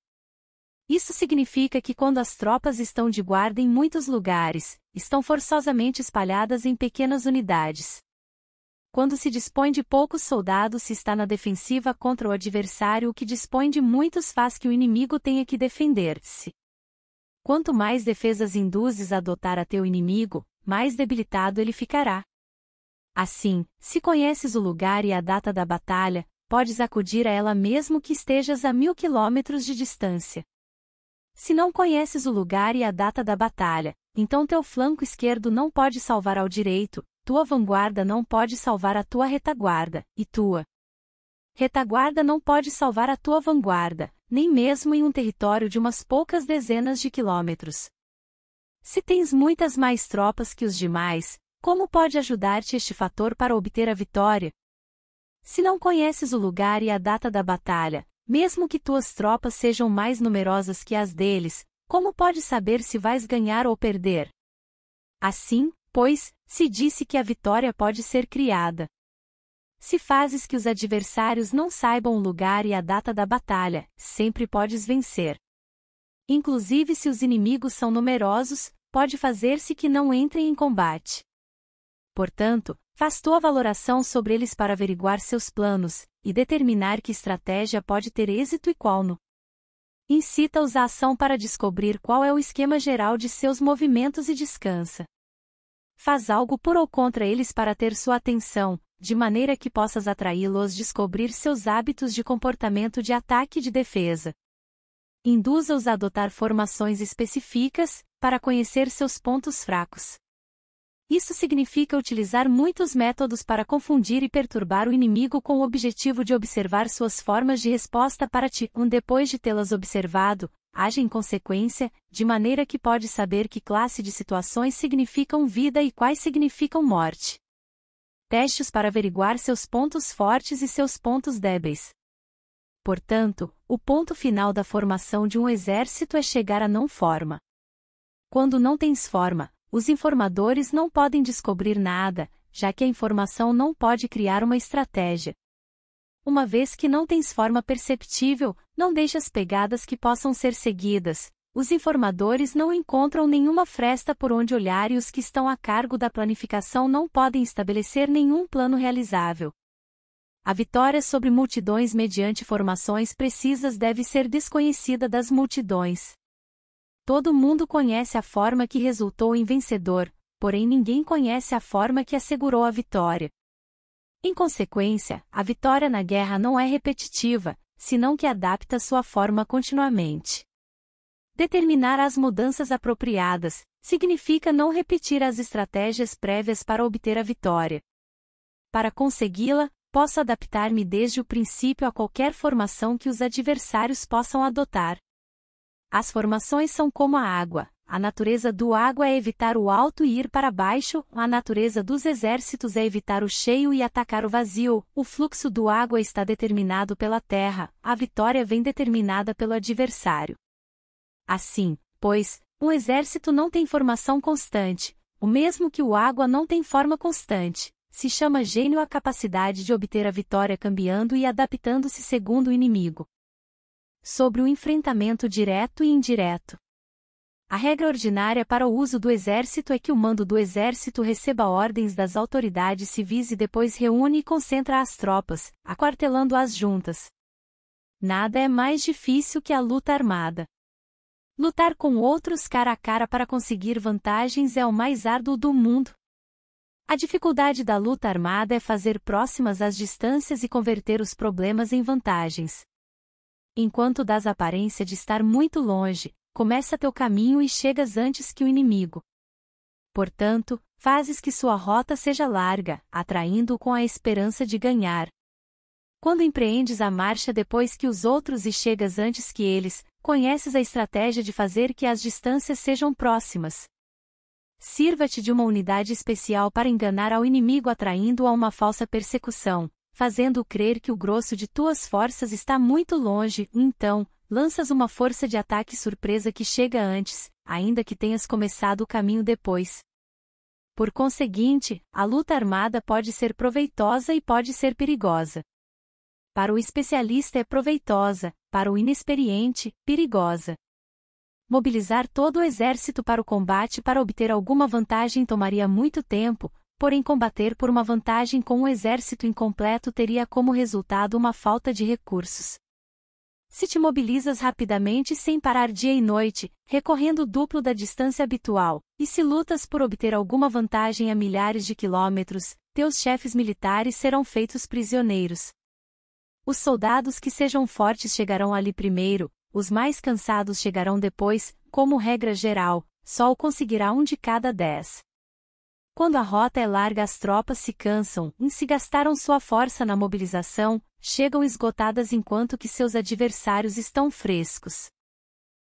Isso significa que quando as tropas estão de guarda em muitos lugares, estão forçosamente espalhadas em pequenas unidades. Quando se dispõe de poucos soldados se está na defensiva contra o adversário o que dispõe de muitos faz que o inimigo tenha que defender-se. Quanto mais defesas induzes a adotar a teu inimigo, mais debilitado ele ficará. Assim, se conheces o lugar e a data da batalha, podes acudir a ela mesmo que estejas a mil quilômetros de distância. Se não conheces o lugar e a data da batalha, então teu flanco esquerdo não pode salvar ao direito, tua vanguarda não pode salvar a tua retaguarda, e tua retaguarda não pode salvar a tua vanguarda, nem mesmo em um território de umas poucas dezenas de quilômetros. Se tens muitas mais tropas que os demais, como pode ajudar-te este fator para obter a vitória? Se não conheces o lugar e a data da batalha, mesmo que tuas tropas sejam mais numerosas que as deles, como pode saber se vais ganhar ou perder? Assim, pois, se disse que a vitória pode ser criada. Se fazes que os adversários não saibam o lugar e a data da batalha, sempre podes vencer. Inclusive se os inimigos são numerosos, pode fazer-se que não entrem em combate. Portanto, faz tua valoração sobre eles para averiguar seus planos, e determinar que estratégia pode ter êxito e qual no Incita-os à ação para descobrir qual é o esquema geral de seus movimentos e descansa. Faz algo por ou contra eles para ter sua atenção, de maneira que possas atraí-los descobrir seus hábitos de comportamento de ataque e de defesa. Induza-os a adotar formações específicas, para conhecer seus pontos fracos. Isso significa utilizar muitos métodos para confundir e perturbar o inimigo com o objetivo de observar suas formas de resposta para ti. Um depois de tê-las observado, age em consequência, de maneira que pode saber que classe de situações significam vida e quais significam morte. Testes para averiguar seus pontos fortes e seus pontos débeis. Portanto, o ponto final da formação de um exército é chegar à não forma. Quando não tens forma, os informadores não podem descobrir nada, já que a informação não pode criar uma estratégia. Uma vez que não tens forma perceptível, não deixas pegadas que possam ser seguidas. Os informadores não encontram nenhuma fresta por onde olhar e os que estão a cargo da planificação não podem estabelecer nenhum plano realizável. A vitória sobre multidões mediante formações precisas deve ser desconhecida das multidões. Todo mundo conhece a forma que resultou em vencedor, porém ninguém conhece a forma que assegurou a vitória. Em consequência, a vitória na guerra não é repetitiva, senão que adapta sua forma continuamente. Determinar as mudanças apropriadas significa não repetir as estratégias prévias para obter a vitória. Para consegui-la, posso adaptar-me desde o princípio a qualquer formação que os adversários possam adotar. As formações são como a água. A natureza do água é evitar o alto e ir para baixo, a natureza dos exércitos é evitar o cheio e atacar o vazio. O fluxo do água está determinado pela terra, a vitória vem determinada pelo adversário. Assim, pois, um exército não tem formação constante, o mesmo que o água não tem forma constante. Se chama gênio a capacidade de obter a vitória cambiando e adaptando-se segundo o inimigo. Sobre o enfrentamento direto e indireto. A regra ordinária para o uso do exército é que o mando do exército receba ordens das autoridades civis e depois reúne e concentra as tropas, aquartelando-as juntas. Nada é mais difícil que a luta armada. Lutar com outros cara a cara para conseguir vantagens é o mais árduo do mundo. A dificuldade da luta armada é fazer próximas as distâncias e converter os problemas em vantagens. Enquanto das aparência de estar muito longe, começa teu caminho e chegas antes que o inimigo. Portanto, fazes que sua rota seja larga, atraindo-o com a esperança de ganhar. Quando empreendes a marcha depois que os outros e chegas antes que eles, conheces a estratégia de fazer que as distâncias sejam próximas, Sirva-te de uma unidade especial para enganar ao inimigo atraindo-o a uma falsa persecução, fazendo-o crer que o grosso de tuas forças está muito longe, então, lanças uma força de ataque surpresa que chega antes, ainda que tenhas começado o caminho depois. Por conseguinte, a luta armada pode ser proveitosa e pode ser perigosa. Para o especialista é proveitosa, para o inexperiente, perigosa. Mobilizar todo o exército para o combate para obter alguma vantagem tomaria muito tempo, porém combater por uma vantagem com um exército incompleto teria como resultado uma falta de recursos. Se te mobilizas rapidamente sem parar dia e noite, recorrendo o duplo da distância habitual, e se lutas por obter alguma vantagem a milhares de quilômetros, teus chefes militares serão feitos prisioneiros. Os soldados que sejam fortes chegarão ali primeiro, os mais cansados chegarão depois, como regra geral, só o conseguirá um de cada dez. Quando a rota é larga, as tropas se cansam, e se gastaram sua força na mobilização, chegam esgotadas enquanto que seus adversários estão frescos.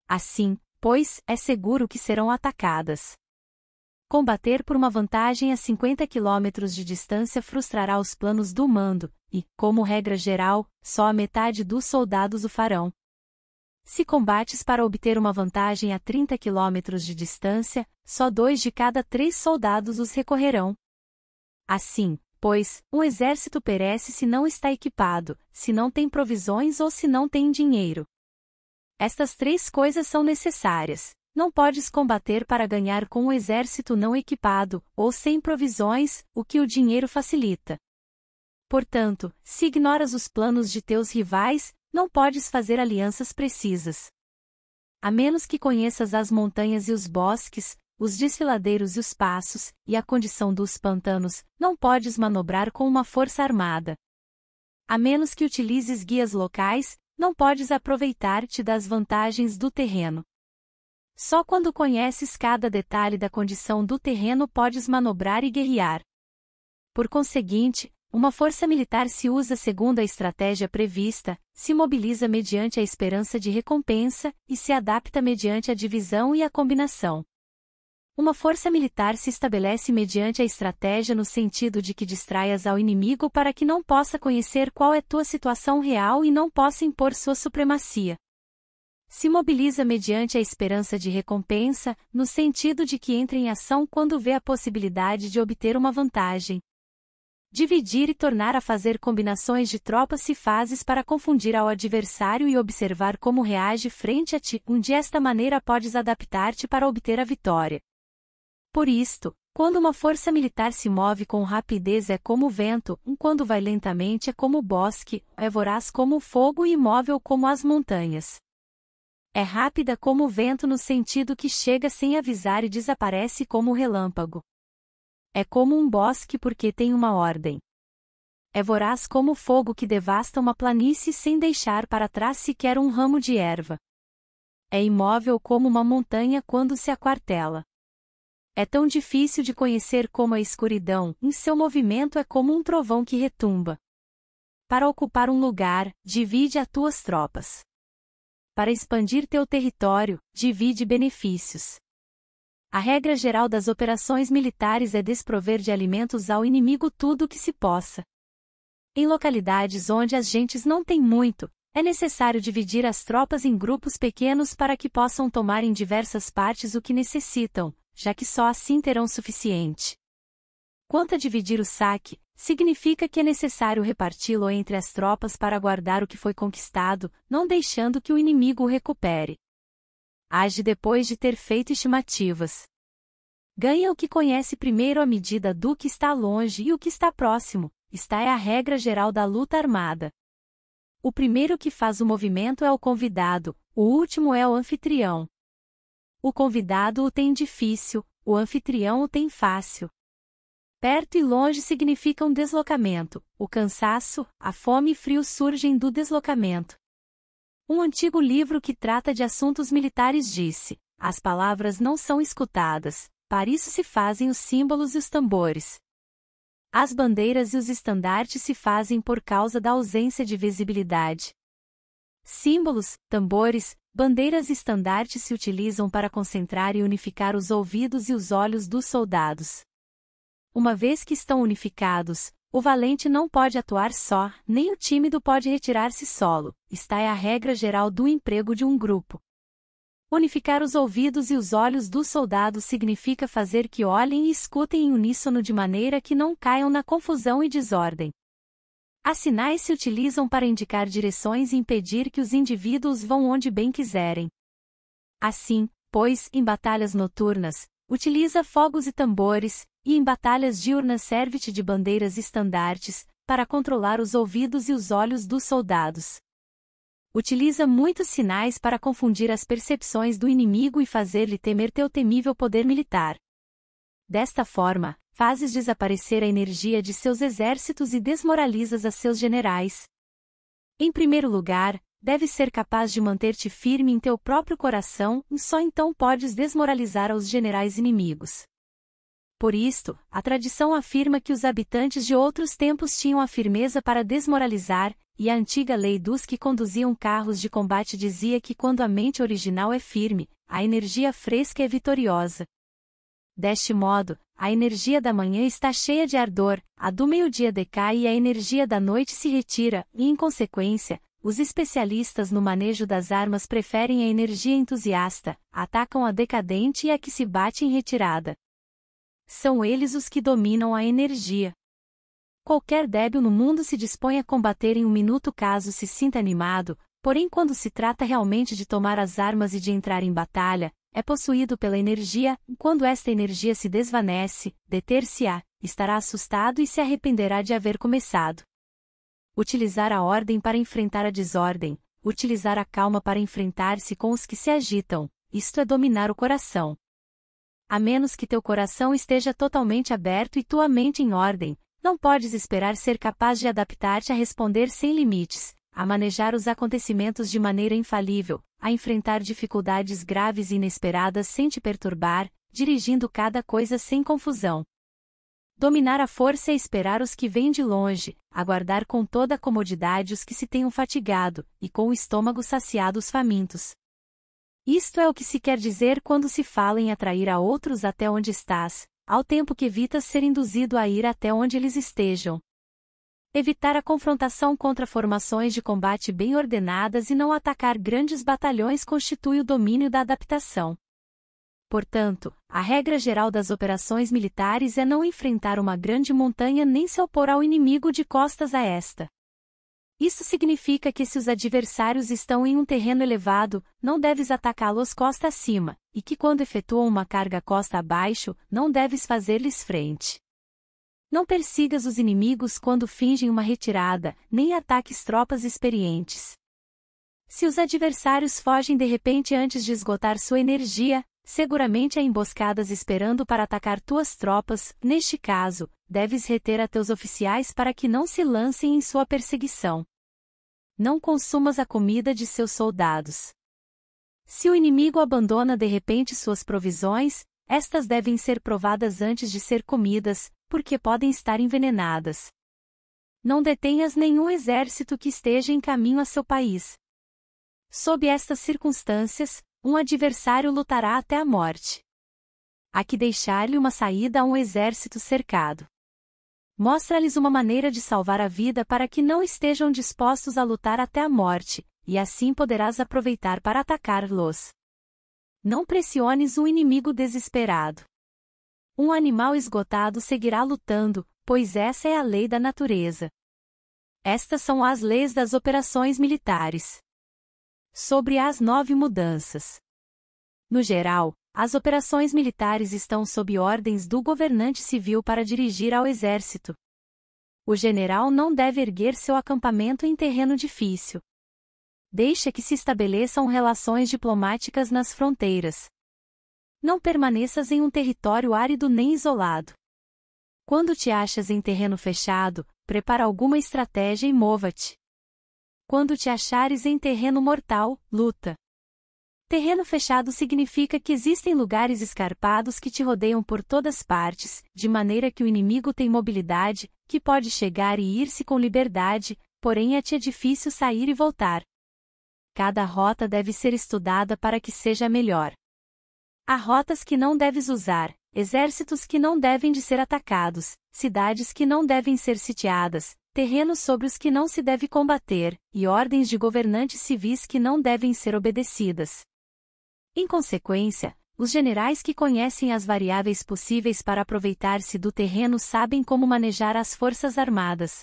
Assim, pois, é seguro que serão atacadas. Combater por uma vantagem a 50 km de distância frustrará os planos do mando, e, como regra geral, só a metade dos soldados o farão. Se combates para obter uma vantagem a 30 km de distância, só dois de cada três soldados os recorrerão. Assim, pois, um exército perece se não está equipado, se não tem provisões ou se não tem dinheiro. Estas três coisas são necessárias. Não podes combater para ganhar com um exército não equipado, ou sem provisões, o que o dinheiro facilita. Portanto, se ignoras os planos de teus rivais, não podes fazer alianças precisas. A menos que conheças as montanhas e os bosques, os desfiladeiros e os passos, e a condição dos pantanos, não podes manobrar com uma força armada. A menos que utilizes guias locais, não podes aproveitar-te das vantagens do terreno. Só quando conheces cada detalhe da condição do terreno podes manobrar e guerrear. Por conseguinte, uma força militar se usa segundo a estratégia prevista, se mobiliza mediante a esperança de recompensa e se adapta mediante a divisão e a combinação. Uma força militar se estabelece mediante a estratégia no sentido de que distraias ao inimigo para que não possa conhecer qual é tua situação real e não possa impor sua supremacia. Se mobiliza mediante a esperança de recompensa, no sentido de que entra em ação quando vê a possibilidade de obter uma vantagem. Dividir e tornar a fazer combinações de tropas e fases para confundir ao adversário e observar como reage frente a ti, onde esta maneira podes adaptar-te para obter a vitória. Por isto, quando uma força militar se move com rapidez é como o vento, quando vai lentamente é como o bosque, é voraz como o fogo e imóvel como as montanhas. É rápida como o vento no sentido que chega sem avisar e desaparece como o relâmpago. É como um bosque porque tem uma ordem. É voraz como o fogo que devasta uma planície sem deixar para trás sequer um ramo de erva. É imóvel como uma montanha quando se aquartela. É tão difícil de conhecer como a escuridão, em seu movimento é como um trovão que retumba. Para ocupar um lugar, divide as tuas tropas. Para expandir teu território, divide benefícios. A regra geral das operações militares é desprover de alimentos ao inimigo tudo o que se possa. Em localidades onde as gentes não têm muito, é necessário dividir as tropas em grupos pequenos para que possam tomar em diversas partes o que necessitam, já que só assim terão suficiente. Quanto a dividir o saque, significa que é necessário reparti-lo entre as tropas para guardar o que foi conquistado, não deixando que o inimigo o recupere. Age depois de ter feito estimativas. Ganha o que conhece primeiro à medida do que está longe e o que está próximo, está é a regra geral da luta armada. O primeiro que faz o movimento é o convidado, o último é o anfitrião. O convidado o tem difícil, o anfitrião o tem fácil. Perto e longe significam deslocamento, o cansaço, a fome e frio surgem do deslocamento. Um antigo livro que trata de assuntos militares disse: as palavras não são escutadas, para isso se fazem os símbolos e os tambores. As bandeiras e os estandartes se fazem por causa da ausência de visibilidade. Símbolos, tambores, bandeiras e estandartes se utilizam para concentrar e unificar os ouvidos e os olhos dos soldados. Uma vez que estão unificados, o valente não pode atuar só, nem o tímido pode retirar-se solo, está é a regra geral do emprego de um grupo. Unificar os ouvidos e os olhos dos soldados significa fazer que olhem e escutem em uníssono de maneira que não caiam na confusão e desordem. As sinais se utilizam para indicar direções e impedir que os indivíduos vão onde bem quiserem. Assim, pois, em batalhas noturnas, utiliza fogos e tambores, e em batalhas diurnas serve-te de bandeiras e estandartes, para controlar os ouvidos e os olhos dos soldados. Utiliza muitos sinais para confundir as percepções do inimigo e fazer-lhe temer teu temível poder militar. Desta forma, fazes desaparecer a energia de seus exércitos e desmoralizas a seus generais. Em primeiro lugar, deves ser capaz de manter-te firme em teu próprio coração, e só então podes desmoralizar aos generais inimigos. Por isto, a tradição afirma que os habitantes de outros tempos tinham a firmeza para desmoralizar, e a antiga lei dos que conduziam carros de combate dizia que quando a mente original é firme, a energia fresca é vitoriosa. Deste modo, a energia da manhã está cheia de ardor, a do meio-dia decai e a energia da noite se retira, e em consequência, os especialistas no manejo das armas preferem a energia entusiasta, atacam a decadente e a que se bate em retirada. São eles os que dominam a energia. Qualquer débil no mundo se dispõe a combater em um minuto caso se sinta animado, porém, quando se trata realmente de tomar as armas e de entrar em batalha, é possuído pela energia, quando esta energia se desvanece, deter-se-á, estará assustado e se arrependerá de haver começado. Utilizar a ordem para enfrentar a desordem, utilizar a calma para enfrentar-se com os que se agitam, isto é dominar o coração. A menos que teu coração esteja totalmente aberto e tua mente em ordem, não podes esperar ser capaz de adaptar-te a responder sem limites, a manejar os acontecimentos de maneira infalível, a enfrentar dificuldades graves e inesperadas sem te perturbar, dirigindo cada coisa sem confusão. Dominar a força é esperar os que vêm de longe, aguardar com toda a comodidade os que se tenham fatigado, e com o estômago saciado os famintos. Isto é o que se quer dizer quando se fala em atrair a outros até onde estás, ao tempo que evitas ser induzido a ir até onde eles estejam. Evitar a confrontação contra formações de combate bem ordenadas e não atacar grandes batalhões constitui o domínio da adaptação. Portanto, a regra geral das operações militares é não enfrentar uma grande montanha nem se opor ao inimigo de costas a esta. Isso significa que se os adversários estão em um terreno elevado, não deves atacá-los costa acima, e que quando efetuam uma carga costa abaixo, não deves fazer-lhes frente. Não persigas os inimigos quando fingem uma retirada, nem ataques tropas experientes. Se os adversários fogem de repente antes de esgotar sua energia, seguramente há emboscadas esperando para atacar tuas tropas, neste caso, deves reter a teus oficiais para que não se lancem em sua perseguição. Não consumas a comida de seus soldados. Se o inimigo abandona de repente suas provisões, estas devem ser provadas antes de ser comidas, porque podem estar envenenadas. Não detenhas nenhum exército que esteja em caminho a seu país. Sob estas circunstâncias, um adversário lutará até a morte. Há que deixar-lhe uma saída a um exército cercado. Mostra-lhes uma maneira de salvar a vida para que não estejam dispostos a lutar até a morte, e assim poderás aproveitar para atacar-los. Não pressiones um inimigo desesperado. Um animal esgotado seguirá lutando, pois essa é a lei da natureza. Estas são as leis das operações militares. Sobre as nove mudanças. No geral, as operações militares estão sob ordens do governante civil para dirigir ao exército. O general não deve erguer seu acampamento em terreno difícil. Deixa que se estabeleçam relações diplomáticas nas fronteiras. Não permaneças em um território árido nem isolado. Quando te achas em terreno fechado, prepara alguma estratégia e mova-te. Quando te achares em terreno mortal, luta. Terreno fechado significa que existem lugares escarpados que te rodeiam por todas partes, de maneira que o inimigo tem mobilidade, que pode chegar e ir-se com liberdade, porém é-te é difícil sair e voltar. Cada rota deve ser estudada para que seja melhor. Há rotas que não deves usar, exércitos que não devem de ser atacados, cidades que não devem ser sitiadas, terrenos sobre os que não se deve combater, e ordens de governantes civis que não devem ser obedecidas. Em consequência, os generais que conhecem as variáveis possíveis para aproveitar-se do terreno sabem como manejar as forças armadas.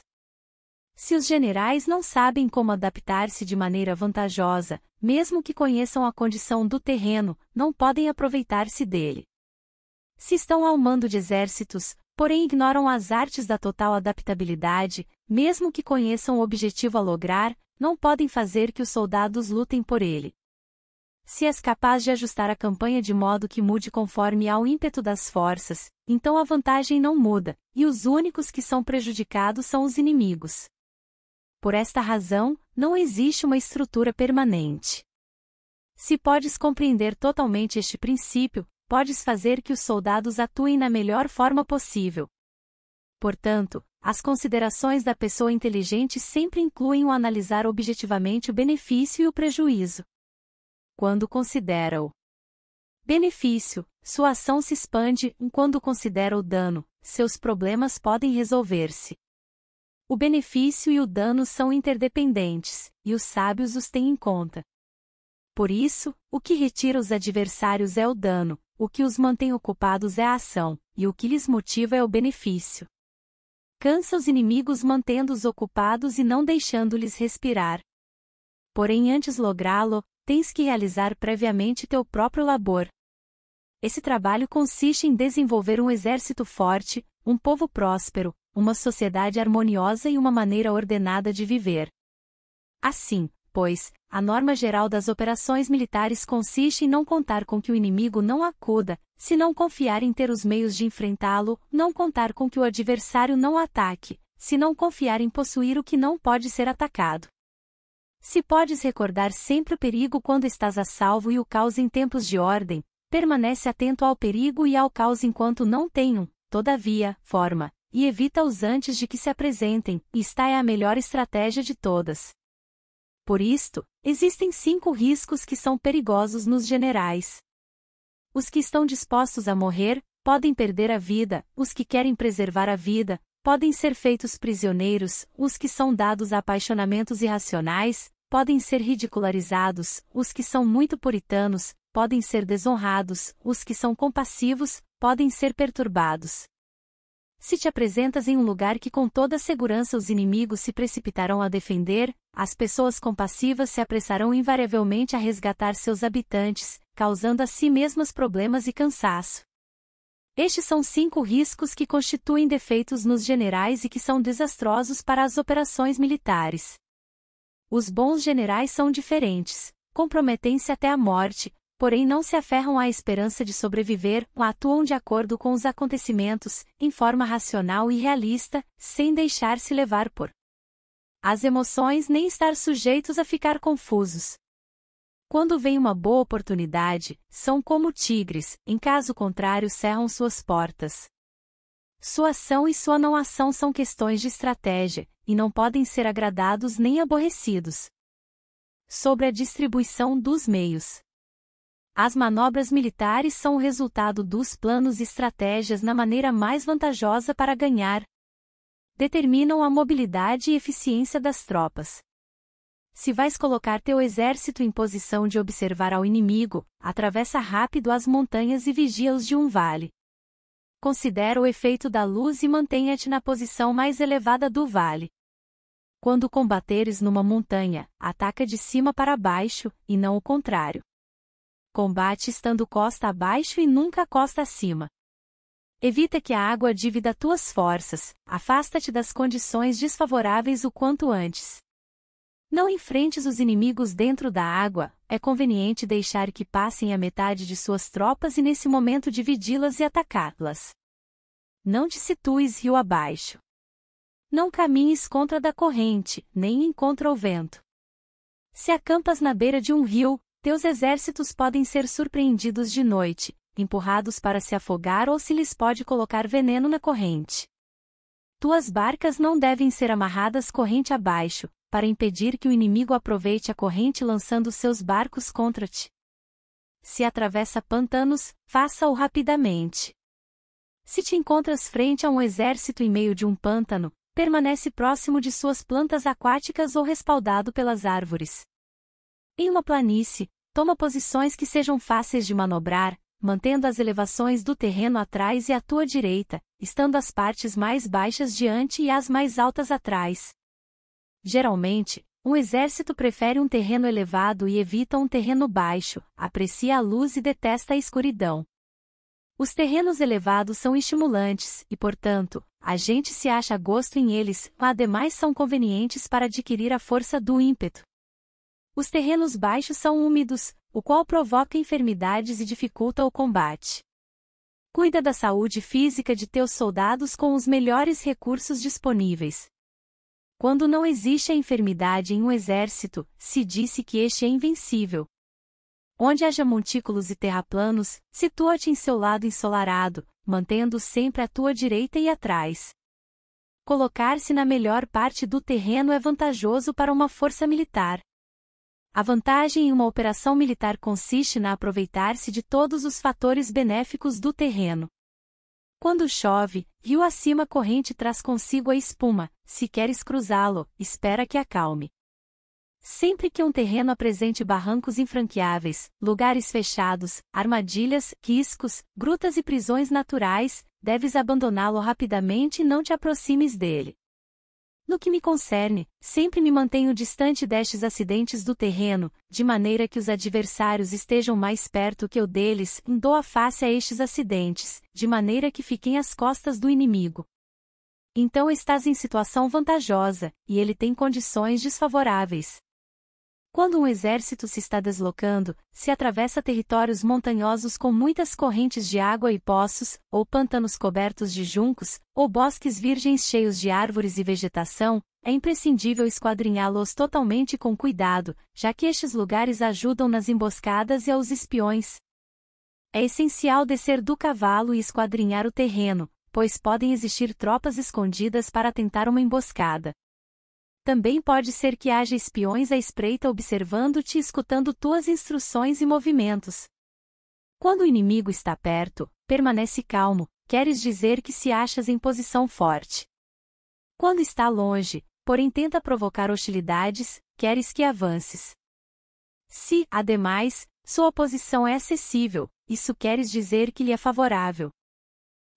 Se os generais não sabem como adaptar-se de maneira vantajosa, mesmo que conheçam a condição do terreno, não podem aproveitar-se dele. Se estão ao mando de exércitos, porém ignoram as artes da total adaptabilidade, mesmo que conheçam o objetivo a lograr, não podem fazer que os soldados lutem por ele. Se és capaz de ajustar a campanha de modo que mude conforme ao ímpeto das forças, então a vantagem não muda, e os únicos que são prejudicados são os inimigos. Por esta razão, não existe uma estrutura permanente. Se podes compreender totalmente este princípio, podes fazer que os soldados atuem na melhor forma possível. Portanto, as considerações da pessoa inteligente sempre incluem o analisar objetivamente o benefício e o prejuízo. Quando considera o benefício, sua ação se expande, quando considera o dano, seus problemas podem resolver-se. O benefício e o dano são interdependentes, e os sábios os têm em conta. Por isso, o que retira os adversários é o dano, o que os mantém ocupados é a ação, e o que lhes motiva é o benefício. Cansa os inimigos mantendo-os ocupados e não deixando-lhes respirar. Porém, antes lográ-lo, tens que realizar previamente teu próprio labor. Esse trabalho consiste em desenvolver um exército forte, um povo próspero, uma sociedade harmoniosa e uma maneira ordenada de viver. Assim, pois, a norma geral das operações militares consiste em não contar com que o inimigo não acuda, se não confiar em ter os meios de enfrentá-lo, não contar com que o adversário não ataque, se não confiar em possuir o que não pode ser atacado. Se podes recordar sempre o perigo quando estás a salvo e o caos em tempos de ordem, permanece atento ao perigo e ao caos enquanto não tenham, todavia, forma, e evita-os antes de que se apresentem, esta é a melhor estratégia de todas. Por isto, existem cinco riscos que são perigosos nos generais. Os que estão dispostos a morrer, podem perder a vida, os que querem preservar a vida, podem ser feitos prisioneiros, os que são dados a apaixonamentos irracionais, podem ser ridicularizados, os que são muito puritanos, podem ser desonrados, os que são compassivos, podem ser perturbados. Se te apresentas em um lugar que com toda segurança os inimigos se precipitarão a defender, as pessoas compassivas se apressarão invariavelmente a resgatar seus habitantes, causando a si mesmas problemas e cansaço. Estes são cinco riscos que constituem defeitos nos generais e que são desastrosos para as operações militares. Os bons generais são diferentes, comprometem-se até a morte, porém não se aferram à esperança de sobreviver, atuam de acordo com os acontecimentos, em forma racional e realista, sem deixar-se levar por as emoções nem estar sujeitos a ficar confusos. Quando vem uma boa oportunidade, são como tigres, em caso contrário cerram suas portas. Sua ação e sua não ação são questões de estratégia, e não podem ser agradados nem aborrecidos. Sobre a distribuição dos meios. As manobras militares são o resultado dos planos e estratégias na maneira mais vantajosa para ganhar. Determinam a mobilidade e eficiência das tropas. Se vais colocar teu exército em posição de observar ao inimigo, atravessa rápido as montanhas e vigia-os de um vale. Considera o efeito da luz e mantenha-te na posição mais elevada do vale. Quando combateres numa montanha, ataca de cima para baixo, e não o contrário. Combate estando costa abaixo e nunca costa acima. Evita que a água divida tuas forças, afasta-te das condições desfavoráveis o quanto antes. Não enfrentes os inimigos dentro da água, é conveniente deixar que passem a metade de suas tropas e nesse momento dividi-las e atacá-las. Não te situes rio abaixo. Não caminhes contra da corrente, nem em contra o vento. Se acampas na beira de um rio, teus exércitos podem ser surpreendidos de noite, empurrados para se afogar ou se lhes pode colocar veneno na corrente. Tuas barcas não devem ser amarradas corrente abaixo, para impedir que o inimigo aproveite a corrente lançando seus barcos contra ti. Se atravessa pantanos, faça-o rapidamente. Se te encontras frente a um exército em meio de um pântano, permanece próximo de suas plantas aquáticas ou respaldado pelas árvores. Em uma planície, toma posições que sejam fáceis de manobrar, mantendo as elevações do terreno atrás e à tua direita, estando as partes mais baixas diante e as mais altas atrás. Geralmente, um exército prefere um terreno elevado e evita um terreno baixo, aprecia a luz e detesta a escuridão. Os terrenos elevados são estimulantes e, portanto, a gente se acha gosto em eles, ademais são convenientes para adquirir a força do ímpeto. Os terrenos baixos são úmidos, o qual provoca enfermidades e dificulta o combate. Cuida da saúde física de teus soldados com os melhores recursos disponíveis. Quando não existe a enfermidade em um exército, se disse que este é invencível. Onde haja montículos e terraplanos, situa-te em seu lado ensolarado, mantendo sempre à tua direita e atrás. Colocar-se na melhor parte do terreno é vantajoso para uma força militar. A vantagem em uma operação militar consiste na aproveitar-se de todos os fatores benéficos do terreno. Quando chove, rio acima corrente traz consigo a espuma, se queres cruzá-lo, espera que acalme. Sempre que um terreno apresente barrancos infranqueáveis, lugares fechados, armadilhas, riscos, grutas e prisões naturais, deves abandoná-lo rapidamente e não te aproximes dele. No que me concerne, sempre me mantenho distante destes acidentes do terreno, de maneira que os adversários estejam mais perto que eu deles, dou a face a estes acidentes, de maneira que fiquem às costas do inimigo. Então estás em situação vantajosa, e ele tem condições desfavoráveis. Quando um exército se está deslocando, se atravessa territórios montanhosos com muitas correntes de água e poços, ou pântanos cobertos de juncos, ou bosques virgens cheios de árvores e vegetação, é imprescindível esquadrinhá-los totalmente com cuidado, já que estes lugares ajudam nas emboscadas e aos espiões. É essencial descer do cavalo e esquadrinhar o terreno, pois podem existir tropas escondidas para tentar uma emboscada. Também pode ser que haja espiões à espreita observando-te e escutando tuas instruções e movimentos. Quando o inimigo está perto, permanece calmo, queres dizer que se achas em posição forte. Quando está longe, porém tenta provocar hostilidades, queres que avances. Se, ademais, sua posição é acessível, isso queres dizer que lhe é favorável.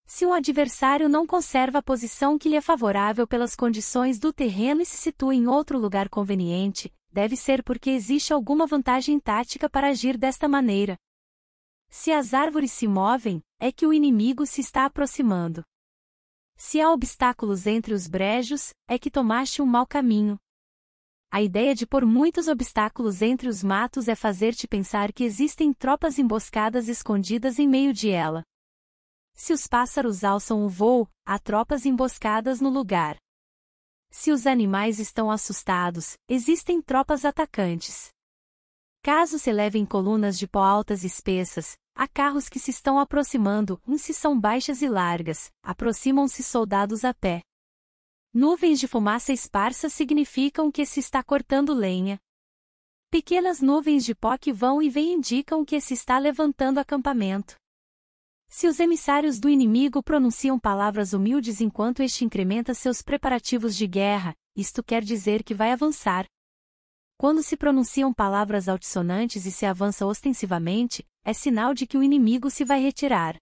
Se um adversário não conserva a posição que lhe é favorável pelas condições do terreno e se situa em outro lugar conveniente, deve ser porque existe alguma vantagem tática para agir desta maneira. Se as árvores se movem, é que o inimigo se está aproximando. Se há obstáculos entre os brejos, é que tomaste um mau caminho. A ideia de pôr muitos obstáculos entre os matos é fazer-te pensar que existem tropas emboscadas escondidas em meio de ela. Se os pássaros alçam o voo, há tropas emboscadas no lugar. Se os animais estão assustados, existem tropas atacantes. Caso se levem colunas de pó altas e espessas, há carros que se estão aproximando, uns se são baixas e largas, aproximam-se soldados a pé. Nuvens de fumaça esparsa significam que se está cortando lenha. Pequenas nuvens de pó que vão e vêm indicam que se está levantando acampamento. Se os emissários do inimigo pronunciam palavras humildes enquanto este incrementa seus preparativos de guerra, isto quer dizer que vai avançar. Quando se pronunciam palavras altissonantes e se avança ostensivamente, é sinal de que o inimigo se vai retirar.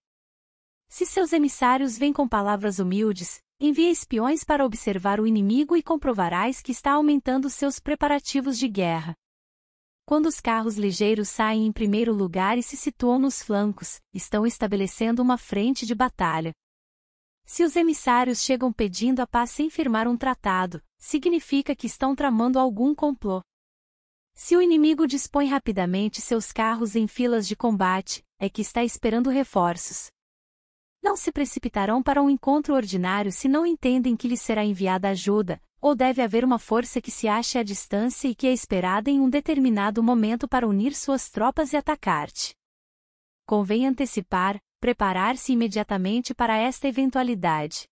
Se seus emissários vêm com palavras humildes, envie espiões para observar o inimigo e comprovarás que está aumentando seus preparativos de guerra. Quando os carros ligeiros saem em primeiro lugar e se situam nos flancos, estão estabelecendo uma frente de batalha. Se os emissários chegam pedindo a paz sem firmar um tratado, significa que estão tramando algum complô. Se o inimigo dispõe rapidamente seus carros em filas de combate, é que está esperando reforços. Não se precipitarão para um encontro ordinário se não entendem que lhes será enviada ajuda, ou deve haver uma força que se ache à distância e que é esperada em um determinado momento para unir suas tropas e atacar-te. Convém antecipar, preparar-se imediatamente para esta eventualidade.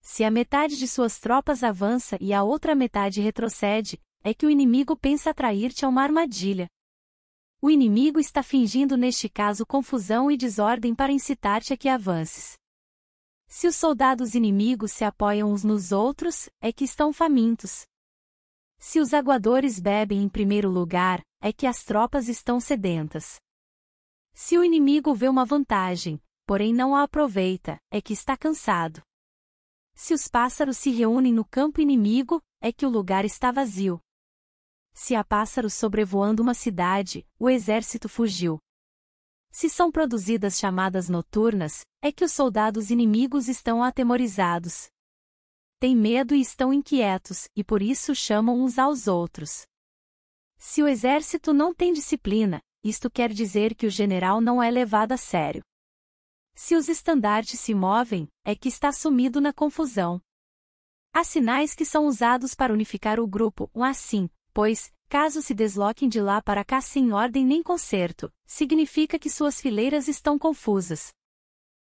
Se a metade de suas tropas avança e a outra metade retrocede, é que o inimigo pensa atrair-te a uma armadilha. O inimigo está fingindo neste caso confusão e desordem para incitar-te a que avances. Se os soldados inimigos se apoiam uns nos outros, é que estão famintos. Se os aguadores bebem em primeiro lugar, é que as tropas estão sedentas. Se o inimigo vê uma vantagem, porém não a aproveita, é que está cansado. Se os pássaros se reúnem no campo inimigo, é que o lugar está vazio. Se há pássaros sobrevoando uma cidade, o exército fugiu. Se são produzidas chamadas noturnas, é que os soldados inimigos estão atemorizados. Têm medo e estão inquietos, e por isso chamam uns aos outros. Se o exército não tem disciplina, isto quer dizer que o general não é levado a sério. Se os estandartes se movem, é que está sumido na confusão. Há sinais que são usados para unificar o grupo, um assim, pois, Caso se desloquem de lá para cá sem ordem nem conserto, significa que suas fileiras estão confusas.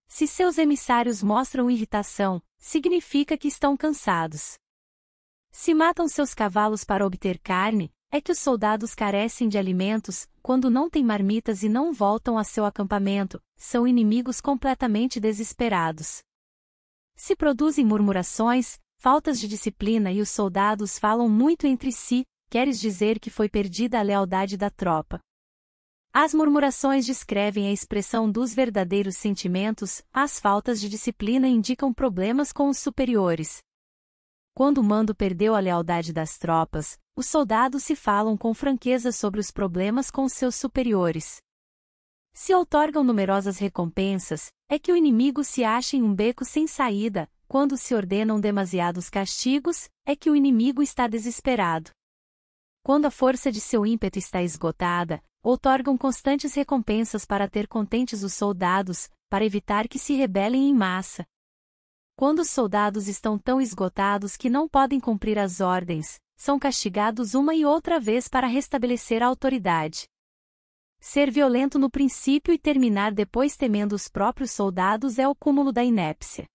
Se seus emissários mostram irritação, significa que estão cansados. Se matam seus cavalos para obter carne, é que os soldados carecem de alimentos, quando não têm marmitas e não voltam a seu acampamento, são inimigos completamente desesperados. Se produzem murmurações, faltas de disciplina e os soldados falam muito entre si, queres dizer que foi perdida a lealdade da tropa. As murmurações descrevem a expressão dos verdadeiros sentimentos, as faltas de disciplina indicam problemas com os superiores. Quando o mando perdeu a lealdade das tropas, os soldados se falam com franqueza sobre os problemas com seus superiores. Se outorgam numerosas recompensas, é que o inimigo se acha em um beco sem saída, quando se ordenam demasiados castigos, é que o inimigo está desesperado. Quando a força de seu ímpeto está esgotada, outorgam constantes recompensas para ter contentes os soldados, para evitar que se rebelem em massa. Quando os soldados estão tão esgotados que não podem cumprir as ordens, são castigados uma e outra vez para restabelecer a autoridade. Ser violento no princípio e terminar depois temendo os próprios soldados é o cúmulo da inépcia.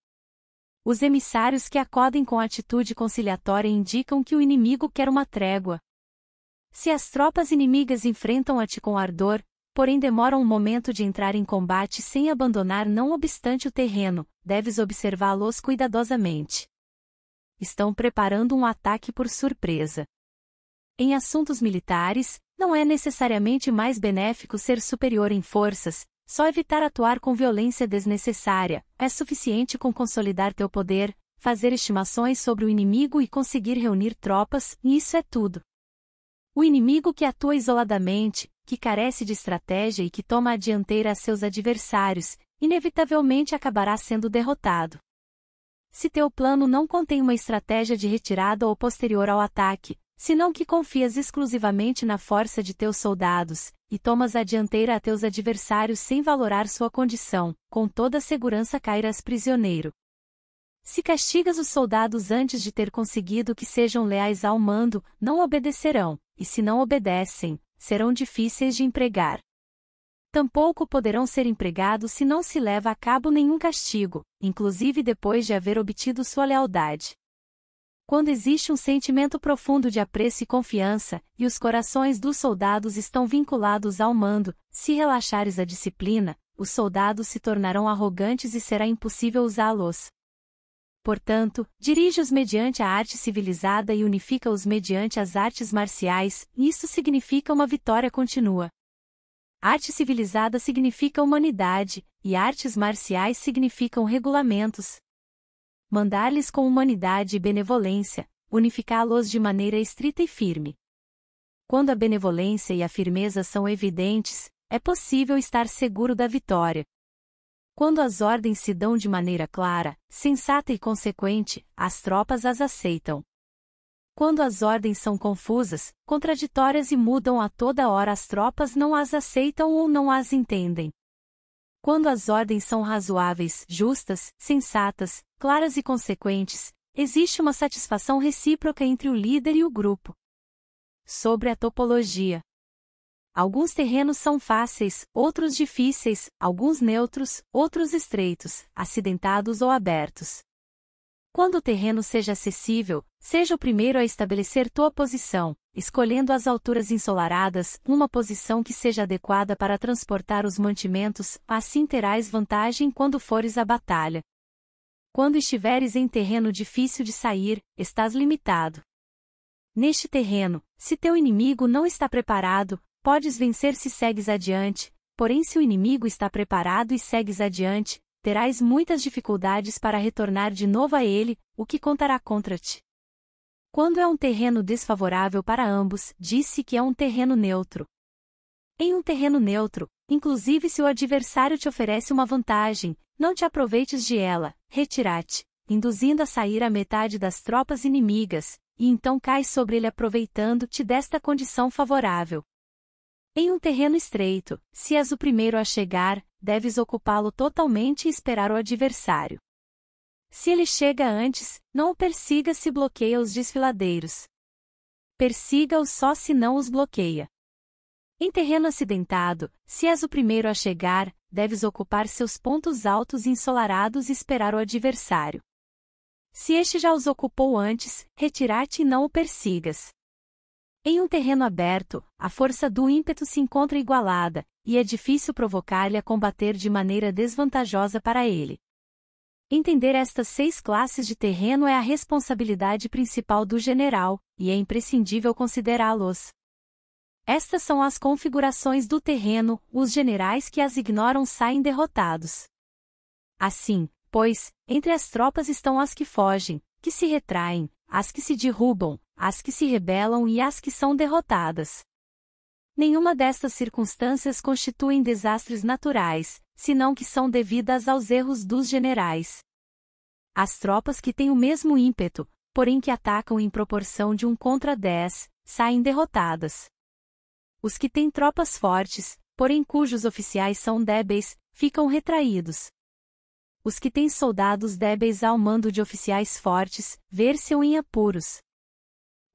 Os emissários que acodem com atitude conciliatória indicam que o inimigo quer uma trégua. Se as tropas inimigas enfrentam-a te com ardor, porém demoram um momento de entrar em combate sem abandonar não obstante o terreno, deves observá-los cuidadosamente. Estão preparando um ataque por surpresa. Em assuntos militares, não é necessariamente mais benéfico ser superior em forças, só evitar atuar com violência desnecessária, é suficiente com consolidar teu poder, fazer estimações sobre o inimigo e conseguir reunir tropas, e isso é tudo. O inimigo que atua isoladamente, que carece de estratégia e que toma a dianteira a seus adversários, inevitavelmente acabará sendo derrotado. Se teu plano não contém uma estratégia de retirada ou posterior ao ataque, senão que confias exclusivamente na força de teus soldados, e tomas a dianteira a teus adversários sem valorar sua condição, com toda segurança cairás prisioneiro. Se castigas os soldados antes de ter conseguido que sejam leais ao mando, não obedecerão, e se não obedecem, serão difíceis de empregar. Tampouco poderão ser empregados se não se leva a cabo nenhum castigo, inclusive depois de haver obtido sua lealdade. Quando existe um sentimento profundo de apreço e confiança, e os corações dos soldados estão vinculados ao mando, se relaxares a disciplina, os soldados se tornarão arrogantes e será impossível usá-los. Portanto, dirige-os mediante a arte civilizada e unifica-os mediante as artes marciais, isso significa uma vitória contínua. Arte civilizada significa humanidade, e artes marciais significam regulamentos. Mandar-lhes com humanidade e benevolência, unificá-los de maneira estrita e firme. Quando a benevolência e a firmeza são evidentes, é possível estar seguro da vitória. Quando as ordens se dão de maneira clara, sensata e consequente, as tropas as aceitam. Quando as ordens são confusas, contraditórias e mudam a toda hora, as tropas não as aceitam ou não as entendem. Quando as ordens são razoáveis, justas, sensatas, claras e consequentes, existe uma satisfação recíproca entre o líder e o grupo. Sobre a topologia. Alguns terrenos são fáceis, outros difíceis, alguns neutros, outros estreitos, acidentados ou abertos. Quando o terreno seja acessível, seja o primeiro a estabelecer tua posição, escolhendo as alturas ensolaradas, uma posição que seja adequada para transportar os mantimentos, assim terás vantagem quando fores à batalha. Quando estiveres em terreno difícil de sair, estás limitado. Neste terreno, se teu inimigo não está preparado, podes vencer se segues adiante, porém se o inimigo está preparado e segues adiante, terás muitas dificuldades para retornar de novo a ele, o que contará contra ti. Quando é um terreno desfavorável para ambos, disse que é um terreno neutro. Em um terreno neutro, inclusive se o adversário te oferece uma vantagem, não te aproveites de ela, retira-te, induzindo a sair a metade das tropas inimigas, e então cai sobre ele aproveitando-te desta condição favorável. Em um terreno estreito, se és o primeiro a chegar, deves ocupá-lo totalmente e esperar o adversário. Se ele chega antes, não o persiga se bloqueia os desfiladeiros. Persiga-o só se não os bloqueia. Em terreno acidentado, se és o primeiro a chegar, deves ocupar seus pontos altos e ensolarados e esperar o adversário. Se este já os ocupou antes, retirar-te e não o persigas. Em um terreno aberto, a força do ímpeto se encontra igualada, e é difícil provocar-lhe a combater de maneira desvantajosa para ele. Entender estas seis classes de terreno é a responsabilidade principal do general, e é imprescindível considerá-los. Estas são as configurações do terreno, os generais que as ignoram saem derrotados. Assim, pois, entre as tropas estão as que fogem, que se retraem, as que se derrubam, as que se rebelam e as que são derrotadas. Nenhuma destas circunstâncias constituem desastres naturais, senão que são devidas aos erros dos generais. As tropas que têm o mesmo ímpeto, porém que atacam em proporção de um contra dez, saem derrotadas. Os que têm tropas fortes, porém cujos oficiais são débeis, ficam retraídos. Os que têm soldados débeis ao mando de oficiais fortes, ver-se-ão em apuros.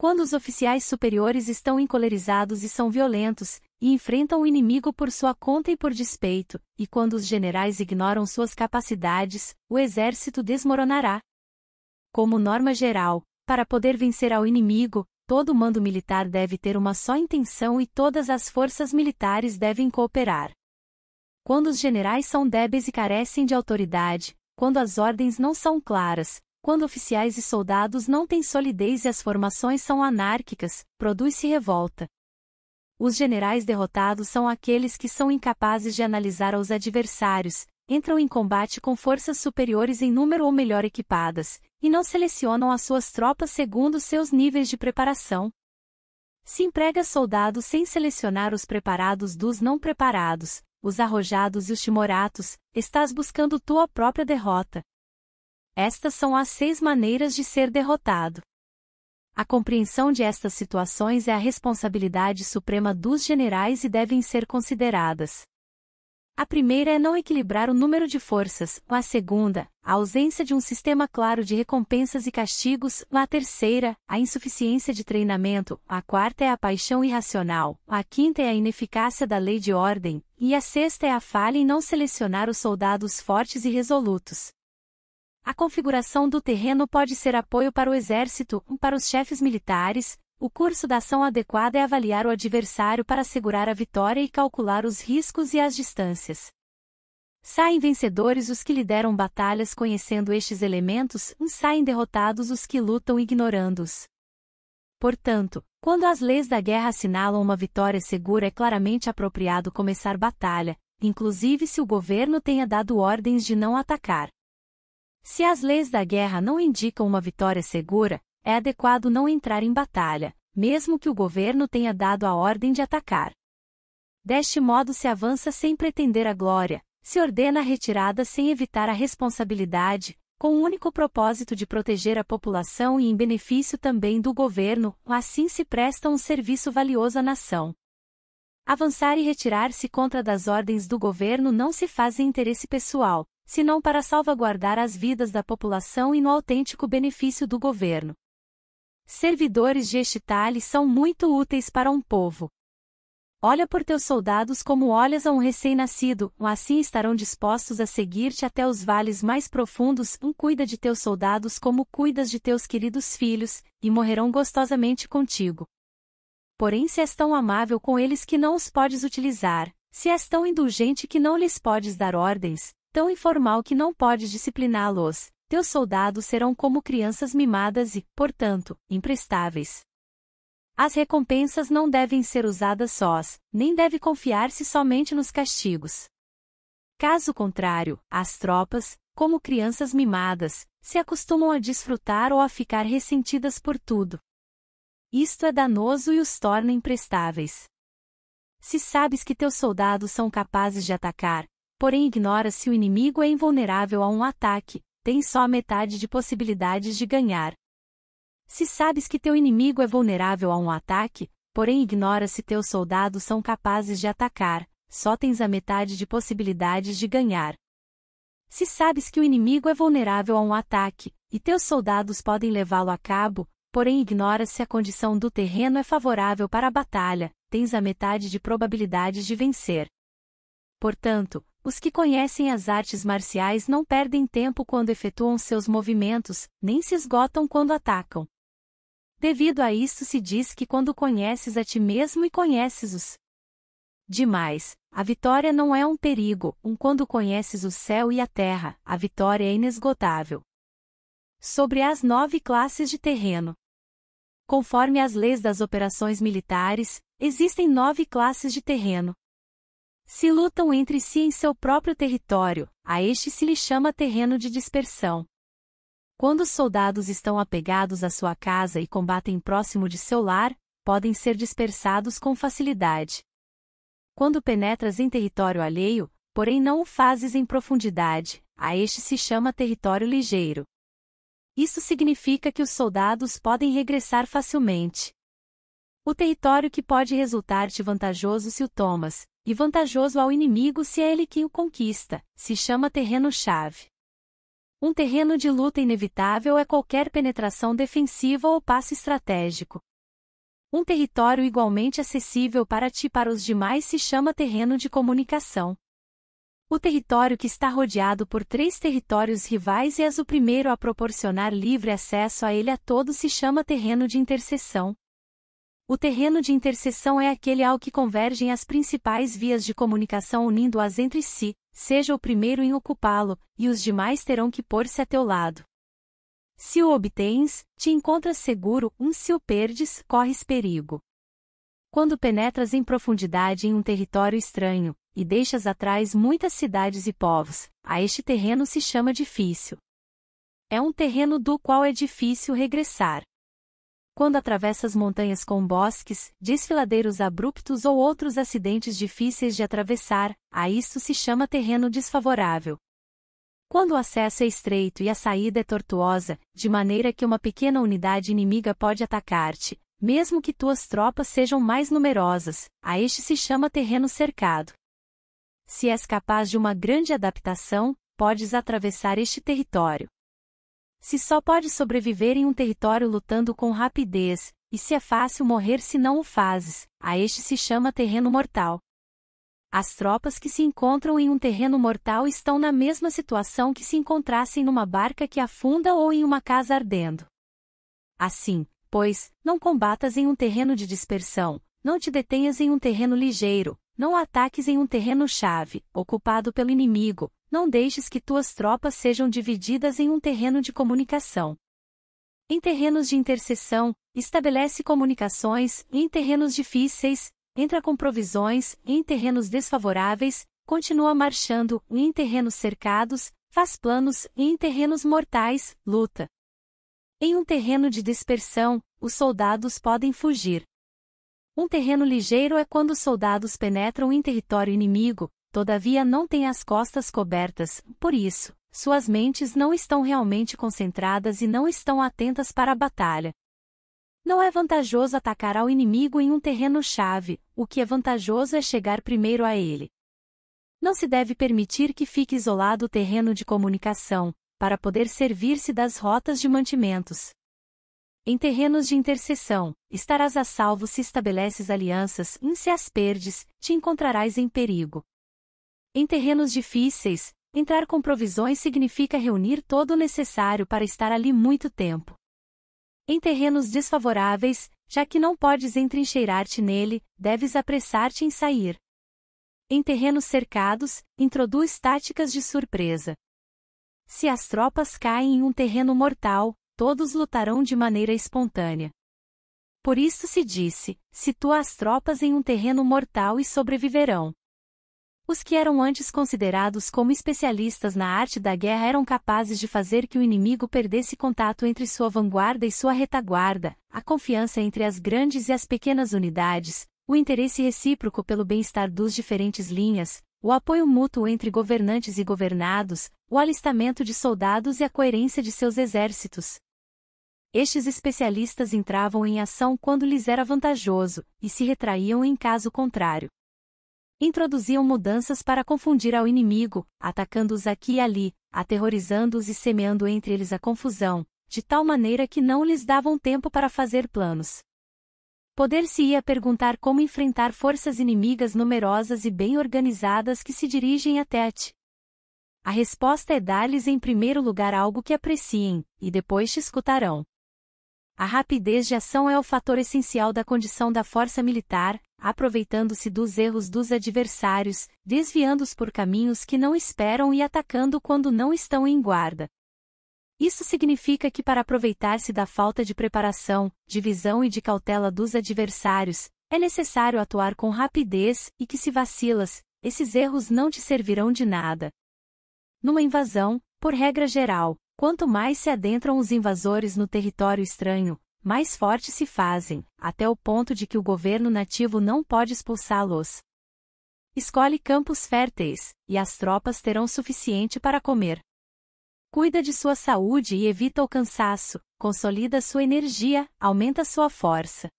Quando os oficiais superiores estão encolerizados e são violentos, e enfrentam o inimigo por sua conta e por despeito, e quando os generais ignoram suas capacidades, o exército desmoronará. Como norma geral, para poder vencer ao inimigo, todo mando militar deve ter uma só intenção e todas as forças militares devem cooperar. Quando os generais são débeis e carecem de autoridade, quando as ordens não são claras, quando oficiais e soldados não têm solidez e as formações são anárquicas, produz-se revolta. Os generais derrotados são aqueles que são incapazes de analisar os adversários, entram em combate com forças superiores em número ou melhor equipadas, e não selecionam as suas tropas segundo seus níveis de preparação. Se emprega soldados sem selecionar os preparados dos não preparados, os arrojados e os timoratos, estás buscando tua própria derrota. Estas são as seis maneiras de ser derrotado. A compreensão de estas situações é a responsabilidade suprema dos generais e devem ser consideradas. A primeira é não equilibrar o número de forças, a segunda, a ausência de um sistema claro de recompensas e castigos, a terceira, a insuficiência de treinamento, a quarta é a paixão irracional, a quinta é a ineficácia da lei de ordem, e a sexta é a falha em não selecionar os soldados fortes e resolutos. A configuração do terreno pode ser apoio para o exército, para os chefes militares. O curso da ação adequada é avaliar o adversário para assegurar a vitória e calcular os riscos e as distâncias. Saem vencedores os que lideram batalhas conhecendo estes elementos, saem derrotados os que lutam ignorando-os. Portanto, quando as leis da guerra assinalam uma vitória segura, é claramente apropriado começar batalha, inclusive se o governo tenha dado ordens de não atacar. Se as leis da guerra não indicam uma vitória segura, é adequado não entrar em batalha, mesmo que o governo tenha dado a ordem de atacar. Deste modo se avança sem pretender a glória, se ordena a retirada sem evitar a responsabilidade, com o único propósito de proteger a população e em benefício também do governo, assim se presta um serviço valioso à nação. Avançar e retirar-se contra das ordens do governo não se faz em interesse pessoal, senão para salvaguardar as vidas da população e no autêntico benefício do governo. Servidores de Estitale são muito úteis para um povo. Olha por teus soldados como olhas a um recém-nascido, assim estarão dispostos a seguir-te até os vales mais profundos, um cuida de teus soldados como cuidas de teus queridos filhos, e morrerão gostosamente contigo. Porém se és tão amável com eles que não os podes utilizar, se és tão indulgente que não lhes podes dar ordens, tão informal que não podes discipliná-los, teus soldados serão como crianças mimadas e, portanto, imprestáveis. As recompensas não devem ser usadas sós, nem deve confiar-se somente nos castigos. Caso contrário, as tropas, como crianças mimadas, se acostumam a desfrutar ou a ficar ressentidas por tudo. Isto é danoso e os torna imprestáveis. Se sabes que teus soldados são capazes de atacar, porém ignora se o inimigo é invulnerável a um ataque, tem só metade de possibilidades de ganhar. Se sabes que teu inimigo é vulnerável a um ataque, porém ignora se teus soldados são capazes de atacar, só tens a metade de possibilidades de ganhar. Se sabes que o inimigo é vulnerável a um ataque, e teus soldados podem levá-lo a cabo, porém ignora se a condição do terreno é favorável para a batalha, tens a metade de probabilidades de vencer. Portanto, os que conhecem as artes marciais não perdem tempo quando efetuam seus movimentos, nem se esgotam quando atacam. Devido a isso se diz que quando conheces a ti mesmo e conheces-os. Demais, a vitória não é um perigo, um quando conheces o céu e a terra, a vitória é inesgotável. Sobre as nove classes de terreno. Conforme as leis das operações militares, existem nove classes de terreno. Se lutam entre si em seu próprio território, a este se lhe chama terreno de dispersão. Quando os soldados estão apegados à sua casa e combatem próximo de seu lar, podem ser dispersados com facilidade. Quando penetras em território alheio, porém não o fazes em profundidade, a este se chama território ligeiro. Isso significa que os soldados podem regressar facilmente. O território que pode resultar-te vantajoso se o tomas, e vantajoso ao inimigo se é ele quem o conquista, se chama terreno-chave. Um terreno de luta inevitável é qualquer penetração defensiva ou passo estratégico. Um território igualmente acessível para ti e para os demais se chama terreno de comunicação. O território que está rodeado por três territórios rivais e és o primeiro a proporcionar livre acesso a ele a todos se chama terreno de interseção. O terreno de interseção é aquele ao que convergem as principais vias de comunicação unindo-as entre si, seja o primeiro em ocupá-lo, e os demais terão que pôr-se a teu lado. Se o obtens, te encontras seguro, um se o perdes, corres perigo. Quando penetras em profundidade em um território estranho, e deixas atrás muitas cidades e povos, a este terreno se chama difícil. É um terreno do qual é difícil regressar. Quando atravessas montanhas com bosques, desfiladeiros abruptos ou outros acidentes difíceis de atravessar, a isto se chama terreno desfavorável. Quando o acesso é estreito e a saída é tortuosa, de maneira que uma pequena unidade inimiga pode atacar-te, mesmo que tuas tropas sejam mais numerosas, a este se chama terreno cercado. Se és capaz de uma grande adaptação, podes atravessar este território. Se só pode sobreviver em um território lutando com rapidez, e se é fácil morrer se não o fazes, a este se chama terreno mortal. As tropas que se encontram em um terreno mortal estão na mesma situação que se encontrassem numa barca que afunda ou em uma casa ardendo. Assim, pois, não combatas em um terreno de dispersão, não te detenhas em um terreno ligeiro, não ataques em um terreno-chave, ocupado pelo inimigo, não deixes que tuas tropas sejam divididas em um terreno de comunicação. Em terrenos de interseção, estabelece comunicações, em terrenos difíceis, entra com provisões, em terrenos desfavoráveis, continua marchando, em terrenos cercados, faz planos, em terrenos mortais, luta. Em um terreno de dispersão, os soldados podem fugir. Um terreno ligeiro é quando os soldados penetram em território inimigo, todavia não têm as costas cobertas, por isso, suas mentes não estão realmente concentradas e não estão atentas para a batalha. Não é vantajoso atacar ao inimigo em um terreno-chave, o que é vantajoso é chegar primeiro a ele. Não se deve permitir que fique isolado o terreno de comunicação, para poder servir-se das rotas de mantimentos. Em terrenos de intercessão, estarás a salvo se estabeleces alianças, e se as perdes, te encontrarás em perigo. Em terrenos difíceis, entrar com provisões significa reunir todo o necessário para estar ali muito tempo. Em terrenos desfavoráveis, já que não podes entrincheirar-te nele, deves apressar-te em sair. Em terrenos cercados, introduz táticas de surpresa. Se as tropas caem em um terreno mortal, todos lutarão de maneira espontânea. Por isso se disse: situa as tropas em um terreno mortal e sobreviverão. Os que eram antes considerados como especialistas na arte da guerra eram capazes de fazer que o inimigo perdesse contato entre sua vanguarda e sua retaguarda, a confiança entre as grandes e as pequenas unidades, o interesse recíproco pelo bem-estar dos diferentes linhas, o apoio mútuo entre governantes e governados, o alistamento de soldados e a coerência de seus exércitos. Estes especialistas entravam em ação quando lhes era vantajoso, e se retraíam em caso contrário. Introduziam mudanças para confundir ao inimigo, atacando-os aqui e ali, aterrorizando-os e semeando entre eles a confusão, de tal maneira que não lhes davam tempo para fazer planos. Poder-se-ia perguntar como enfrentar forças inimigas numerosas e bem organizadas que se dirigem até ti. A resposta é dar-lhes em primeiro lugar algo que apreciem, e depois te escutarão. A rapidez de ação é o fator essencial da condição da força militar, aproveitando-se dos erros dos adversários, desviando-os por caminhos que não esperam e atacando quando não estão em guarda. Isso significa que para aproveitar-se da falta de preparação, de visão e de cautela dos adversários, é necessário atuar com rapidez e que se vacilas, esses erros não te servirão de nada. Numa invasão, por regra geral, quanto mais se adentram os invasores no território estranho, mais fortes se fazem, até o ponto de que o governo nativo não pode expulsá-los. Escolhe campos férteis, e as tropas terão suficiente para comer. Cuida de sua saúde e evita o cansaço, consolida sua energia, aumenta sua força.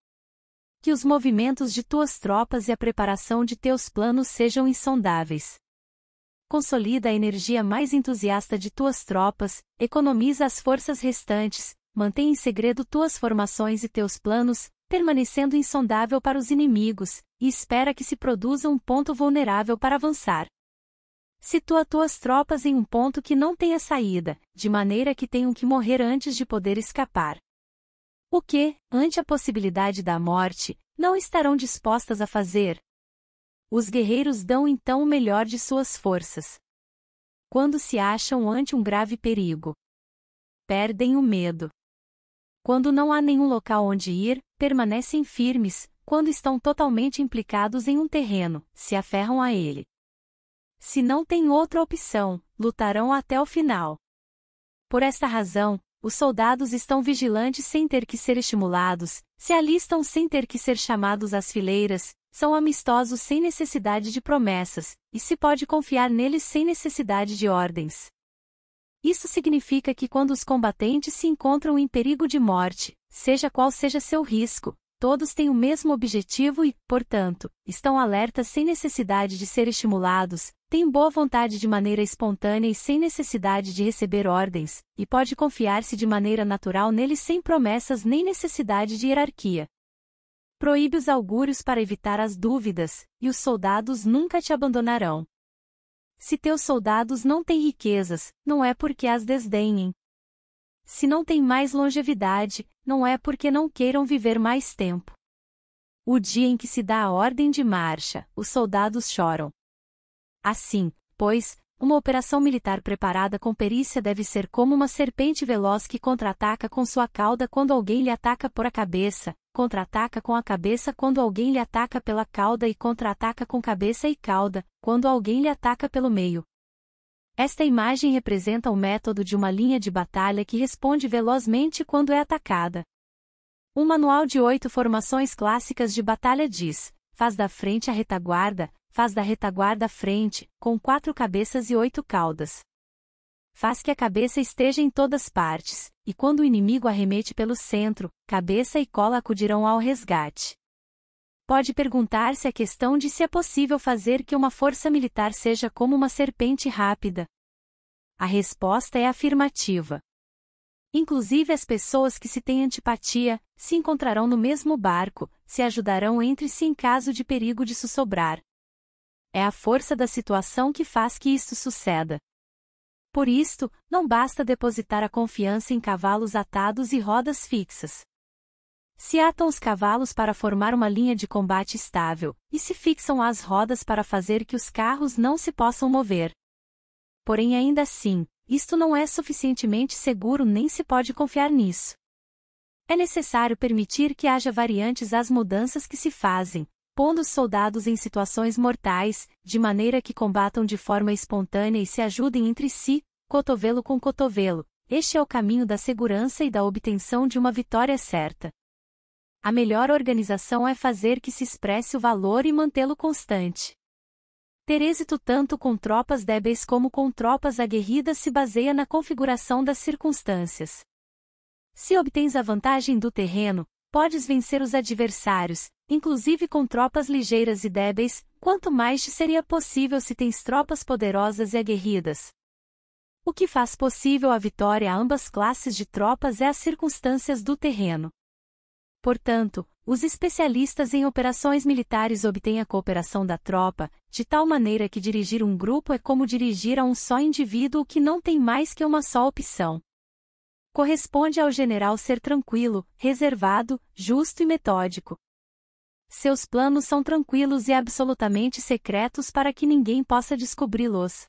Que os movimentos de tuas tropas e a preparação de teus planos sejam insondáveis. Consolida a energia mais entusiasta de tuas tropas, economiza as forças restantes, mantém em segredo tuas formações e teus planos, permanecendo insondável para os inimigos, e espera que se produza um ponto vulnerável para avançar. Situa tuas tropas em um ponto que não tenha saída, de maneira que tenham que morrer antes de poder escapar. O que, ante a possibilidade da morte, não estarão dispostas a fazer? Os guerreiros dão então o melhor de suas forças. Quando se acham ante um grave perigo, perdem o medo. Quando não há nenhum local onde ir, permanecem firmes, quando estão totalmente implicados em um terreno, se aferram a ele. Se não têm outra opção, lutarão até o final. Por esta razão, os soldados estão vigilantes sem ter que ser estimulados, se alistam sem ter que ser chamados às fileiras, são amistosos sem necessidade de promessas, e se pode confiar neles sem necessidade de ordens. Isso significa que quando os combatentes se encontram em perigo de morte, seja qual seja seu risco, todos têm o mesmo objetivo e, portanto, estão alertas sem necessidade de ser estimulados, têm boa vontade de maneira espontânea e sem necessidade de receber ordens, e pode confiar-se de maneira natural neles sem promessas nem necessidade de hierarquia. Proíbe os augúrios para evitar as dúvidas, e os soldados nunca te abandonarão. Se teus soldados não têm riquezas, não é porque as desdenhem, se não têm mais longevidade, não é porque não queiram viver mais tempo. O dia em que se dá a ordem de marcha, os soldados choram. Assim, pois, uma operação militar preparada com perícia deve ser como uma serpente veloz que contra-ataca com sua cauda quando alguém lhe ataca por a cabeça, contra-ataca com a cabeça quando alguém lhe ataca pela cauda e contra-ataca com cabeça e cauda, quando alguém lhe ataca pelo meio. Esta imagem representa o método de uma linha de batalha que responde velozmente quando é atacada. Um manual de oito formações clássicas de batalha diz: faz da frente a retaguarda, faz da retaguarda frente, com quatro cabeças e oito caudas. Faz que a cabeça esteja em todas partes, e quando o inimigo arremete pelo centro, cabeça e cola acudirão ao resgate. Pode perguntar-se a questão de se é possível fazer que uma força militar seja como uma serpente rápida. A resposta é afirmativa. Inclusive as pessoas que se têm antipatia, se encontrarão no mesmo barco, se ajudarão entre si em caso de perigo de sussobrar. É a força da situação que faz que isto suceda. Por isto, não basta depositar a confiança em cavalos atados e rodas fixas. Se atam os cavalos para formar uma linha de combate estável, e se fixam as rodas para fazer que os carros não se possam mover. Porém, ainda assim, isto não é suficientemente seguro nem se pode confiar nisso. É necessário permitir que haja variantes às mudanças que se fazem, pondo os soldados em situações mortais, de maneira que combatam de forma espontânea e se ajudem entre si, cotovelo com cotovelo. Este é o caminho da segurança e da obtenção de uma vitória certa. A melhor organização é fazer que se expresse o valor e mantê-lo constante. Ter êxito tanto com tropas débeis como com tropas aguerridas se baseia na configuração das circunstâncias. Se obtens a vantagem do terreno, podes vencer os adversários, inclusive com tropas ligeiras e débeis, quanto mais te seria possível se tens tropas poderosas e aguerridas. O que faz possível a vitória a ambas classes de tropas é as circunstâncias do terreno. Portanto, os especialistas em operações militares obtêm a cooperação da tropa, de tal maneira que dirigir um grupo é como dirigir a um só indivíduo que não tem mais que uma só opção. Corresponde ao general ser tranquilo, reservado, justo e metódico. Seus planos são tranquilos e absolutamente secretos para que ninguém possa descobri-los.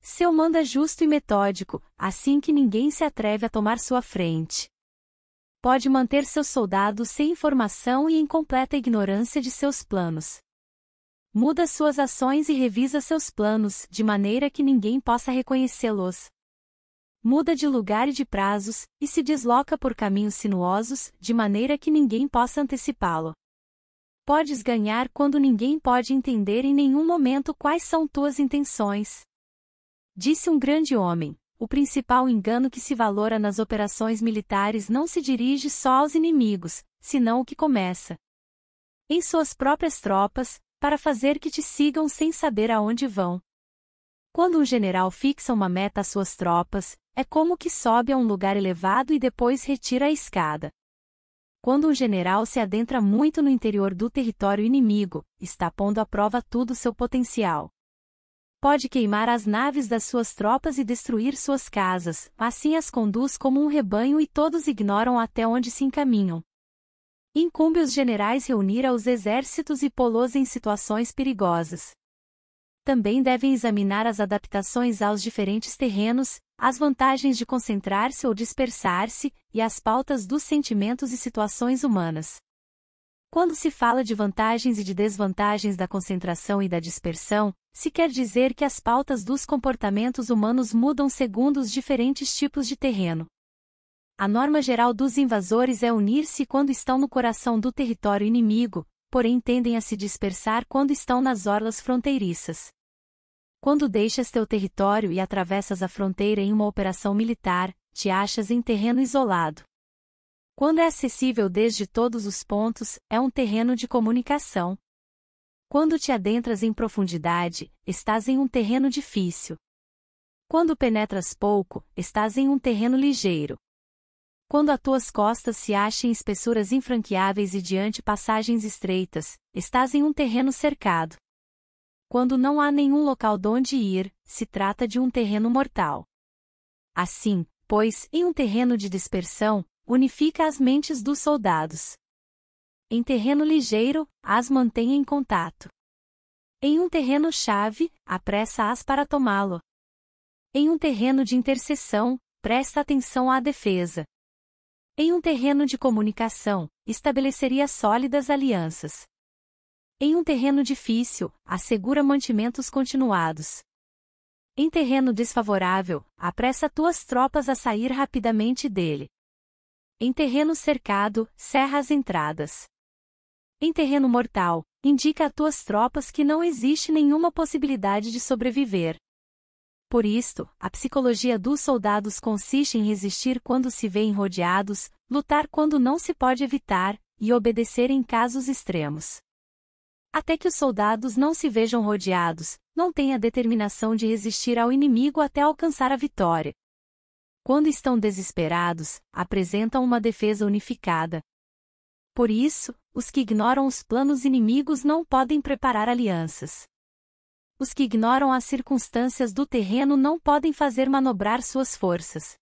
Seu mando é justo e metódico, assim que ninguém se atreve a tomar sua frente pode manter seus soldados sem informação e em completa ignorância de seus planos. Muda suas ações e revisa seus planos, de maneira que ninguém possa reconhecê-los. Muda de lugar e de prazos, e se desloca por caminhos sinuosos, de maneira que ninguém possa antecipá-lo. Podes ganhar quando ninguém pode entender em nenhum momento quais são tuas intenções. Disse um grande homem: o principal engano que se valora nas operações militares não se dirige só aos inimigos, senão o que começa. em suas próprias tropas, para fazer que te sigam sem saber aonde vão. Quando um general fixa uma meta às suas tropas, é como que sobe a um lugar elevado e depois retira a escada. Quando um general se adentra muito no interior do território inimigo, está pondo à prova todo o seu potencial. Pode queimar as naves das suas tropas e destruir suas casas, assim as conduz como um rebanho e todos ignoram até onde se encaminham. Incumbe os generais reunir aos exércitos e pô-los em situações perigosas. Também devem examinar as adaptações aos diferentes terrenos, as vantagens de concentrar-se ou dispersar-se, e as pautas dos sentimentos e situações humanas. Quando se fala de vantagens e de desvantagens da concentração e da dispersão, se quer dizer que as pautas dos comportamentos humanos mudam segundo os diferentes tipos de terreno. A norma geral dos invasores é unir-se quando estão no coração do território inimigo, porém tendem a se dispersar quando estão nas orlas fronteiriças. Quando deixas teu território e atravessas a fronteira em uma operação militar, te achas em terreno isolado. Quando é acessível desde todos os pontos, é um terreno de comunicação. Quando te adentras em profundidade, estás em um terreno difícil. Quando penetras pouco, estás em um terreno ligeiro. Quando a tuas costas se acham espessuras infranqueáveis e diante passagens estreitas, estás em um terreno cercado. Quando não há nenhum local donde ir, se trata de um terreno mortal. Assim, pois, em um terreno de dispersão, unifica as mentes dos soldados. Em terreno ligeiro, as mantém em contato. Em um terreno chave, apressa-as para tomá-lo. Em um terreno de intercessão, presta atenção à defesa. Em um terreno de comunicação, estabeleceria sólidas alianças. Em um terreno difícil, assegura mantimentos continuados. Em terreno desfavorável, apressa tuas tropas a sair rapidamente dele. Em terreno cercado, cerra as entradas. Em terreno mortal, indica a tuas tropas que não existe nenhuma possibilidade de sobreviver. Por isto, a psicologia dos soldados consiste em resistir quando se vêem rodeados, lutar quando não se pode evitar, e obedecer em casos extremos. Até que os soldados não se vejam rodeados, não têm a determinação de resistir ao inimigo até alcançar a vitória. Quando estão desesperados, apresentam uma defesa unificada. Por isso, os que ignoram os planos inimigos não podem preparar alianças. Os que ignoram as circunstâncias do terreno não podem fazer manobrar suas forças.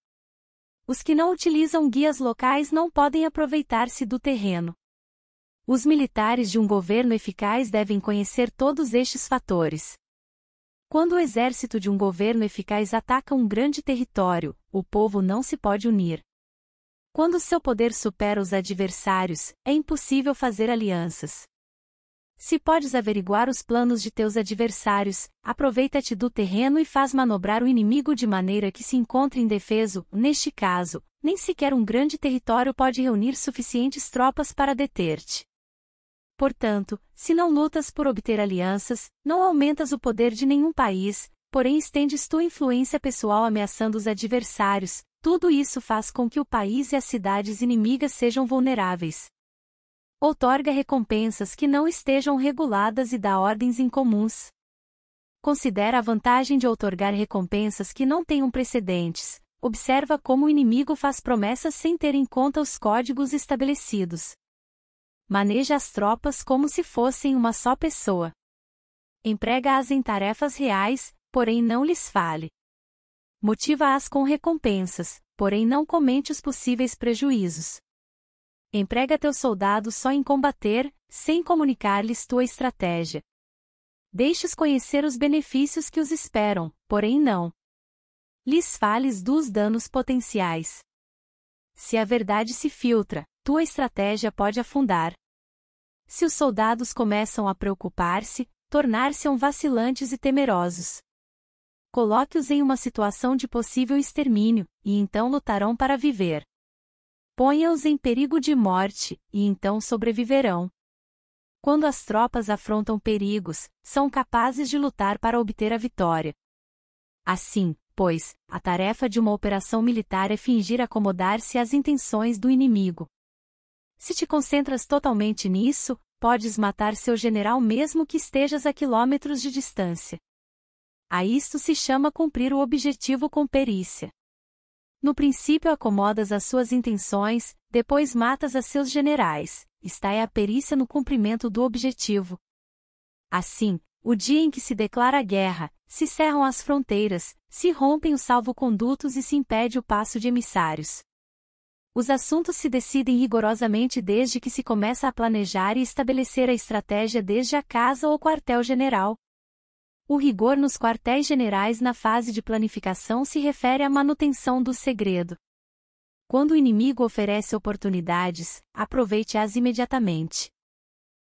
Os que não utilizam guias locais não podem aproveitar-se do terreno. Os militares de um governo eficaz devem conhecer todos estes fatores. Quando o exército de um governo eficaz ataca um grande território, o povo não se pode unir. Quando seu poder supera os adversários, é impossível fazer alianças. Se podes averiguar os planos de teus adversários, aproveita-te do terreno e faz manobrar o inimigo de maneira que se encontre indefeso, neste caso, nem sequer um grande território pode reunir suficientes tropas para deter-te. Portanto, se não lutas por obter alianças, não aumentas o poder de nenhum país, porém estendes tua influência pessoal ameaçando os adversários, tudo isso faz com que o país e as cidades inimigas sejam vulneráveis outorga recompensas que não estejam reguladas e dá ordens incomuns. Considera a vantagem de outorgar recompensas que não tenham precedentes, observa como o inimigo faz promessas sem ter em conta os códigos estabelecidos. Maneja as tropas como se fossem uma só pessoa. Emprega-as em tarefas reais, porém não lhes fale. Motiva-as com recompensas, porém não comente os possíveis prejuízos. Emprega teus soldados só em combater, sem comunicar-lhes tua estratégia. Deixes conhecer os benefícios que os esperam, porém não. Lhes fales dos danos potenciais. Se a verdade se filtra, tua estratégia pode afundar. Se os soldados começam a preocupar-se, tornar-se-ão vacilantes e temerosos. Coloque-os em uma situação de possível extermínio, e então lutarão para viver. Ponha-os em perigo de morte, e então sobreviverão. Quando as tropas afrontam perigos, são capazes de lutar para obter a vitória. Assim, pois, a tarefa de uma operação militar é fingir acomodar-se às intenções do inimigo. Se te concentras totalmente nisso, podes matar seu general mesmo que estejas a quilômetros de distância. A isto se chama cumprir o objetivo com perícia. No princípio acomodas as suas intenções, depois matas a seus generais, está é a perícia no cumprimento do objetivo. Assim, o dia em que se declara a guerra, se cerram as fronteiras, se rompem os salvocondutos e se impede o passo de emissários. Os assuntos se decidem rigorosamente desde que se começa a planejar e estabelecer a estratégia desde a casa ou quartel-general. O rigor nos quartéis-generais na fase de planificação se refere à manutenção do segredo. Quando o inimigo oferece oportunidades, aproveite-as imediatamente.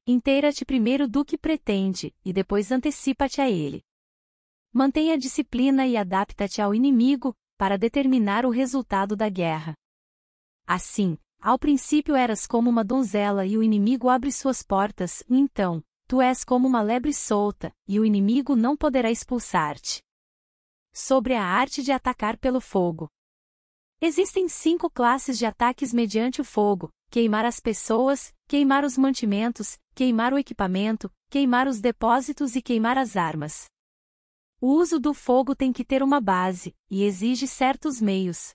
Inteira-te primeiro do que pretende, e depois antecipa-te a ele. Mantenha a disciplina e adapta-te ao inimigo, para determinar o resultado da guerra. Assim, ao princípio eras como uma donzela e o inimigo abre suas portas, então, Tu és como uma lebre solta, e o inimigo não poderá expulsar-te. Sobre a arte de atacar pelo fogo. Existem cinco classes de ataques mediante o fogo: queimar as pessoas, queimar os mantimentos, queimar o equipamento, queimar os depósitos e queimar as armas. O uso do fogo tem que ter uma base, e exige certos meios.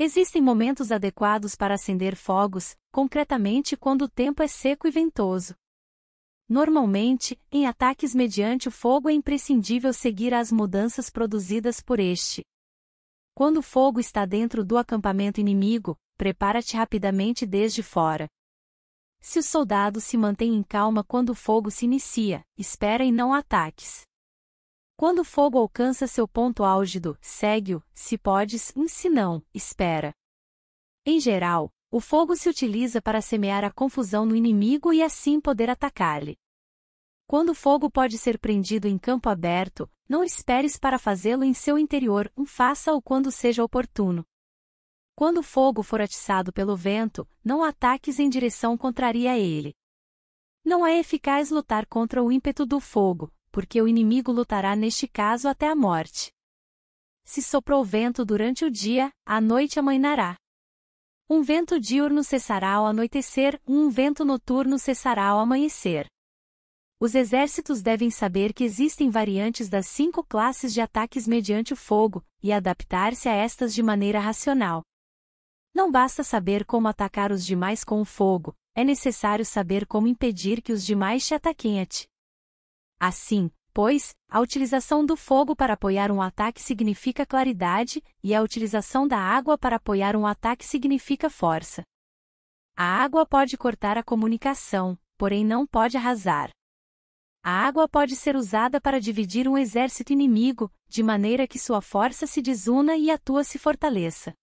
Existem momentos adequados para acender fogos, concretamente quando o tempo é seco e ventoso. Normalmente, em ataques mediante o fogo é imprescindível seguir as mudanças produzidas por este. Quando o fogo está dentro do acampamento inimigo, prepara-te rapidamente desde fora. Se o soldado se mantém em calma quando o fogo se inicia, espera e não ataques. Quando o fogo alcança seu ponto álgido, segue-o, se podes, se não, espera. Em geral, o fogo se utiliza para semear a confusão no inimigo e assim poder atacar-lhe. Quando o fogo pode ser prendido em campo aberto, não esperes para fazê-lo em seu interior, um faça-o quando seja oportuno. Quando o fogo for atiçado pelo vento, não ataques em direção contrária a ele. Não é eficaz lutar contra o ímpeto do fogo, porque o inimigo lutará neste caso até a morte. Se soprou vento durante o dia, à noite amainará. Um vento diurno cessará ao anoitecer, um vento noturno cessará ao amanhecer. Os exércitos devem saber que existem variantes das cinco classes de ataques mediante o fogo, e adaptar-se a estas de maneira racional. Não basta saber como atacar os demais com o fogo, é necessário saber como impedir que os demais te ataquem a ti. Assim, pois, a utilização do fogo para apoiar um ataque significa claridade, e a utilização da água para apoiar um ataque significa força. A água pode cortar a comunicação, porém não pode arrasar. A água pode ser usada para dividir um exército inimigo, de maneira que sua força se desuna e a tua se fortaleça.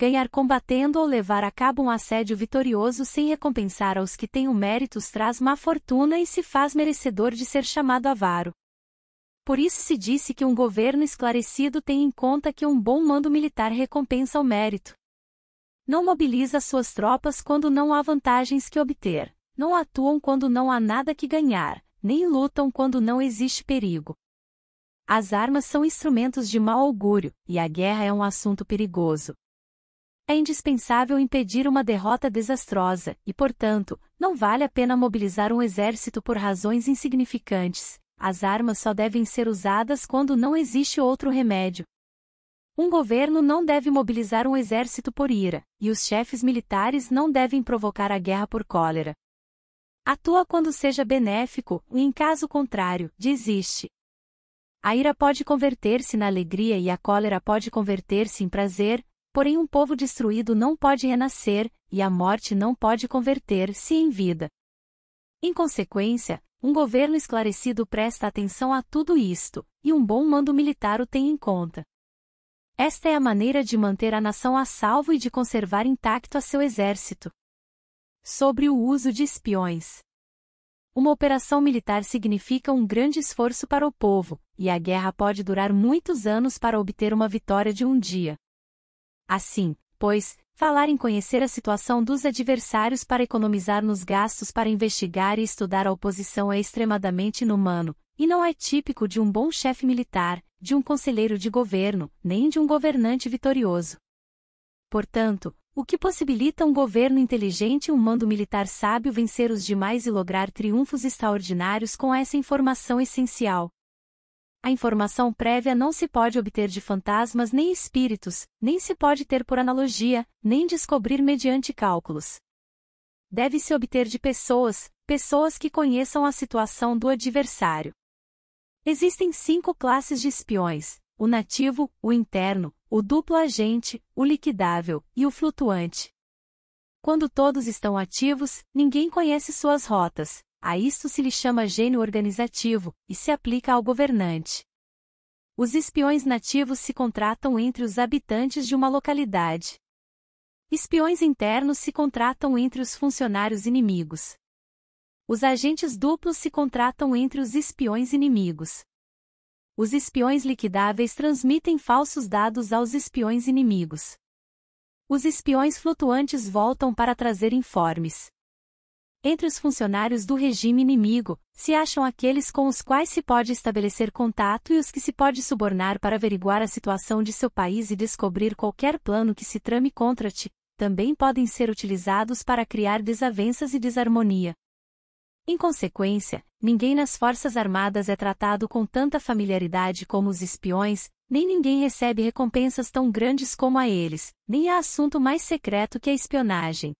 Ganhar combatendo ou levar a cabo um assédio vitorioso sem recompensar aos que têm o méritos traz má fortuna e se faz merecedor de ser chamado avaro. Por isso se disse que um governo esclarecido tem em conta que um bom mando militar recompensa o mérito. Não mobiliza suas tropas quando não há vantagens que obter, não atuam quando não há nada que ganhar, nem lutam quando não existe perigo. As armas são instrumentos de mau augúrio, e a guerra é um assunto perigoso. É indispensável impedir uma derrota desastrosa, e, portanto, não vale a pena mobilizar um exército por razões insignificantes. As armas só devem ser usadas quando não existe outro remédio. Um governo não deve mobilizar um exército por ira, e os chefes militares não devem provocar a guerra por cólera. Atua quando seja benéfico, e em caso contrário, desiste. A ira pode converter-se na alegria e a cólera pode converter-se em prazer, porém um povo destruído não pode renascer, e a morte não pode converter-se em vida. Em consequência, um governo esclarecido presta atenção a tudo isto, e um bom mando militar o tem em conta. Esta é a maneira de manter a nação a salvo e de conservar intacto a seu exército. Sobre o uso de espiões. Uma operação militar significa um grande esforço para o povo, e a guerra pode durar muitos anos para obter uma vitória de um dia. Assim, pois, falar em conhecer a situação dos adversários para economizar nos gastos para investigar e estudar a oposição é extremadamente inumano, e não é típico de um bom chefe militar, de um conselheiro de governo, nem de um governante vitorioso. Portanto, o que possibilita um governo inteligente e um mando militar sábio vencer os demais e lograr triunfos extraordinários com essa informação essencial. A informação prévia não se pode obter de fantasmas nem espíritos, nem se pode ter por analogia, nem descobrir mediante cálculos. Deve-se obter de pessoas, pessoas que conheçam a situação do adversário. Existem cinco classes de espiões: o nativo, o interno, o duplo agente, o liquidável e o flutuante. Quando todos estão ativos, ninguém conhece suas rotas, a isto se lhe chama gênio organizativo, e se aplica ao governante. Os espiões nativos se contratam entre os habitantes de uma localidade. Espiões internos se contratam entre os funcionários inimigos. Os agentes duplos se contratam entre os espiões inimigos. Os espiões liquidáveis transmitem falsos dados aos espiões inimigos. Os espiões flutuantes voltam para trazer informes. Entre os funcionários do regime inimigo, se acham aqueles com os quais se pode estabelecer contato e os que se pode subornar para averiguar a situação de seu país e descobrir qualquer plano que se trame contra ti, também podem ser utilizados para criar desavenças e desarmonia. Em consequência, ninguém nas Forças Armadas é tratado com tanta familiaridade como os espiões, nem ninguém recebe recompensas tão grandes como a eles, nem há assunto mais secreto que a espionagem.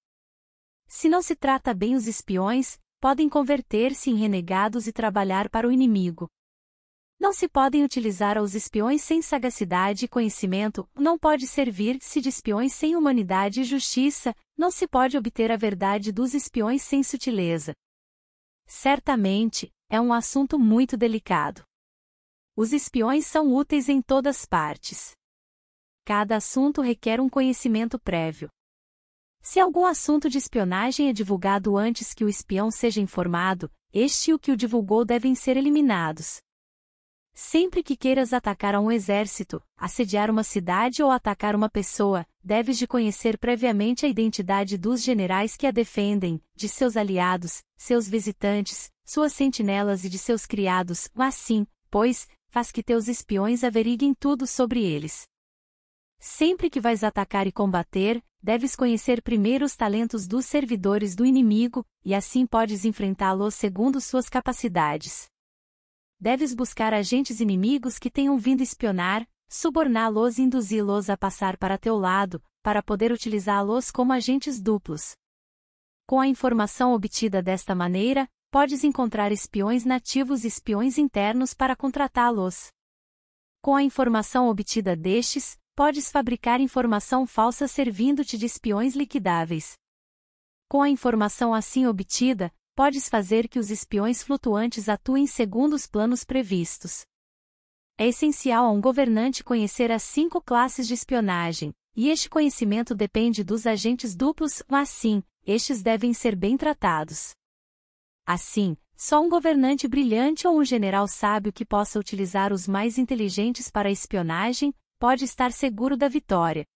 Se não se trata bem os espiões, podem converter-se em renegados e trabalhar para o inimigo. Não se podem utilizar aos espiões sem sagacidade e conhecimento, não pode servir-se de espiões sem humanidade e justiça, não se pode obter a verdade dos espiões sem sutileza. Certamente, é um assunto muito delicado. Os espiões são úteis em todas partes. Cada assunto requer um conhecimento prévio. Se algum assunto de espionagem é divulgado antes que o espião seja informado, este e o que o divulgou devem ser eliminados. Sempre que queiras atacar a um exército, assediar uma cidade ou atacar uma pessoa, deves de conhecer previamente a identidade dos generais que a defendem, de seus aliados, seus visitantes, suas sentinelas e de seus criados, assim, pois, faz que teus espiões averiguem tudo sobre eles. Sempre que vais atacar e combater, deves conhecer primeiro os talentos dos servidores do inimigo, e assim podes enfrentá-los segundo suas capacidades. Deves buscar agentes inimigos que tenham vindo espionar, suborná-los e induzi-los a passar para teu lado, para poder utilizá-los como agentes duplos. Com a informação obtida desta maneira, podes encontrar espiões nativos e espiões internos para contratá-los. Com a informação obtida destes, podes fabricar informação falsa servindo-te de espiões liquidáveis. Com a informação assim obtida, podes fazer que os espiões flutuantes atuem segundo os planos previstos. É essencial a um governante conhecer as cinco classes de espionagem, e este conhecimento depende dos agentes duplos, mas sim, estes devem ser bem tratados. Assim, só um governante brilhante ou um general sábio que possa utilizar os mais inteligentes para a espionagem, pode estar seguro da vitória.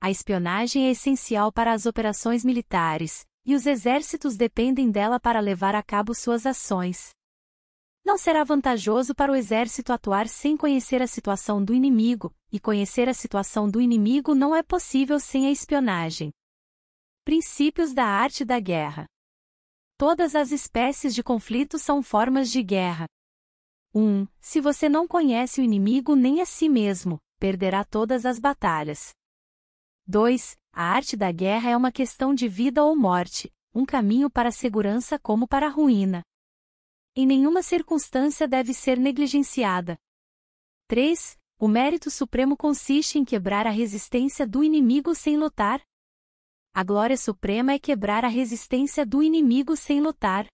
A espionagem é essencial para as operações militares, e os exércitos dependem dela para levar a cabo suas ações. Não será vantajoso para o exército atuar sem conhecer a situação do inimigo, e conhecer a situação do inimigo não é possível sem a espionagem. Princípios da arte da guerra. Todas as espécies de conflito são formas de guerra. 1. Se você não conhece o inimigo nem a si mesmo, perderá todas as batalhas. 2. A arte da guerra é uma questão de vida ou morte, um caminho para a segurança como para a ruína. Em nenhuma circunstância deve ser negligenciada. 3. O mérito supremo consiste em quebrar a resistência do inimigo sem lutar. A glória suprema é quebrar a resistência do inimigo sem lutar.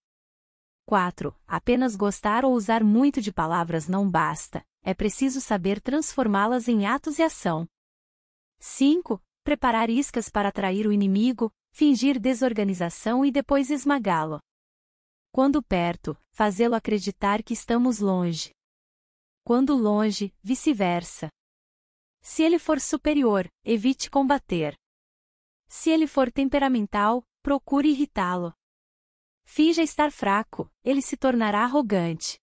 4. Apenas gostar ou usar muito de palavras não basta é preciso saber transformá-las em atos e ação. 5. Preparar iscas para atrair o inimigo, fingir desorganização e depois esmagá-lo. Quando perto, fazê-lo acreditar que estamos longe. Quando longe, vice-versa. Se ele for superior, evite combater. Se ele for temperamental, procure irritá-lo. Finja estar fraco, ele se tornará arrogante.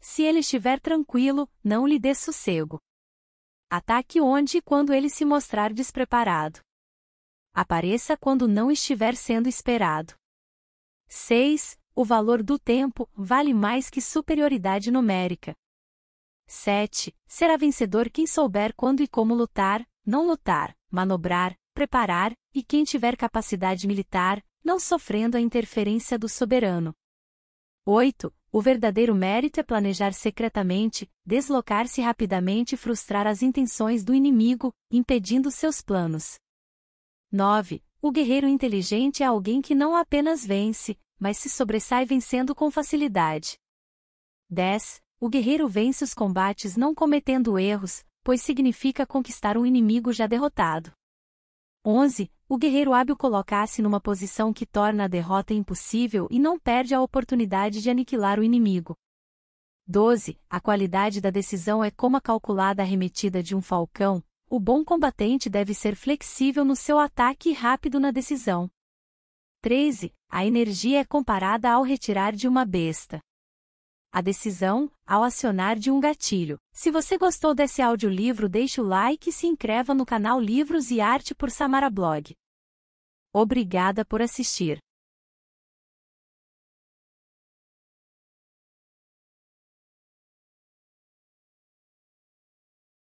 Se ele estiver tranquilo, não lhe dê sossego. Ataque onde e quando ele se mostrar despreparado. Apareça quando não estiver sendo esperado. 6. O valor do tempo vale mais que superioridade numérica. 7. Será vencedor quem souber quando e como lutar, não lutar, manobrar, preparar, e quem tiver capacidade militar, não sofrendo a interferência do soberano. 8. O verdadeiro mérito é planejar secretamente, deslocar-se rapidamente e frustrar as intenções do inimigo, impedindo seus planos. 9. O guerreiro inteligente é alguém que não apenas vence, mas se sobressai vencendo com facilidade. 10. O guerreiro vence os combates não cometendo erros, pois significa conquistar um inimigo já derrotado. 11. O guerreiro hábil coloca-se numa posição que torna a derrota impossível e não perde a oportunidade de aniquilar o inimigo. 12. A qualidade da decisão é como a calculada arremetida de um falcão. O bom combatente deve ser flexível no seu ataque e rápido na decisão. 13. A energia é comparada ao retirar de uma besta a decisão, ao acionar de um gatilho. Se você gostou desse audiolivro, deixe o like e se inscreva no canal Livros e Arte por Samara Blog. Obrigada por assistir.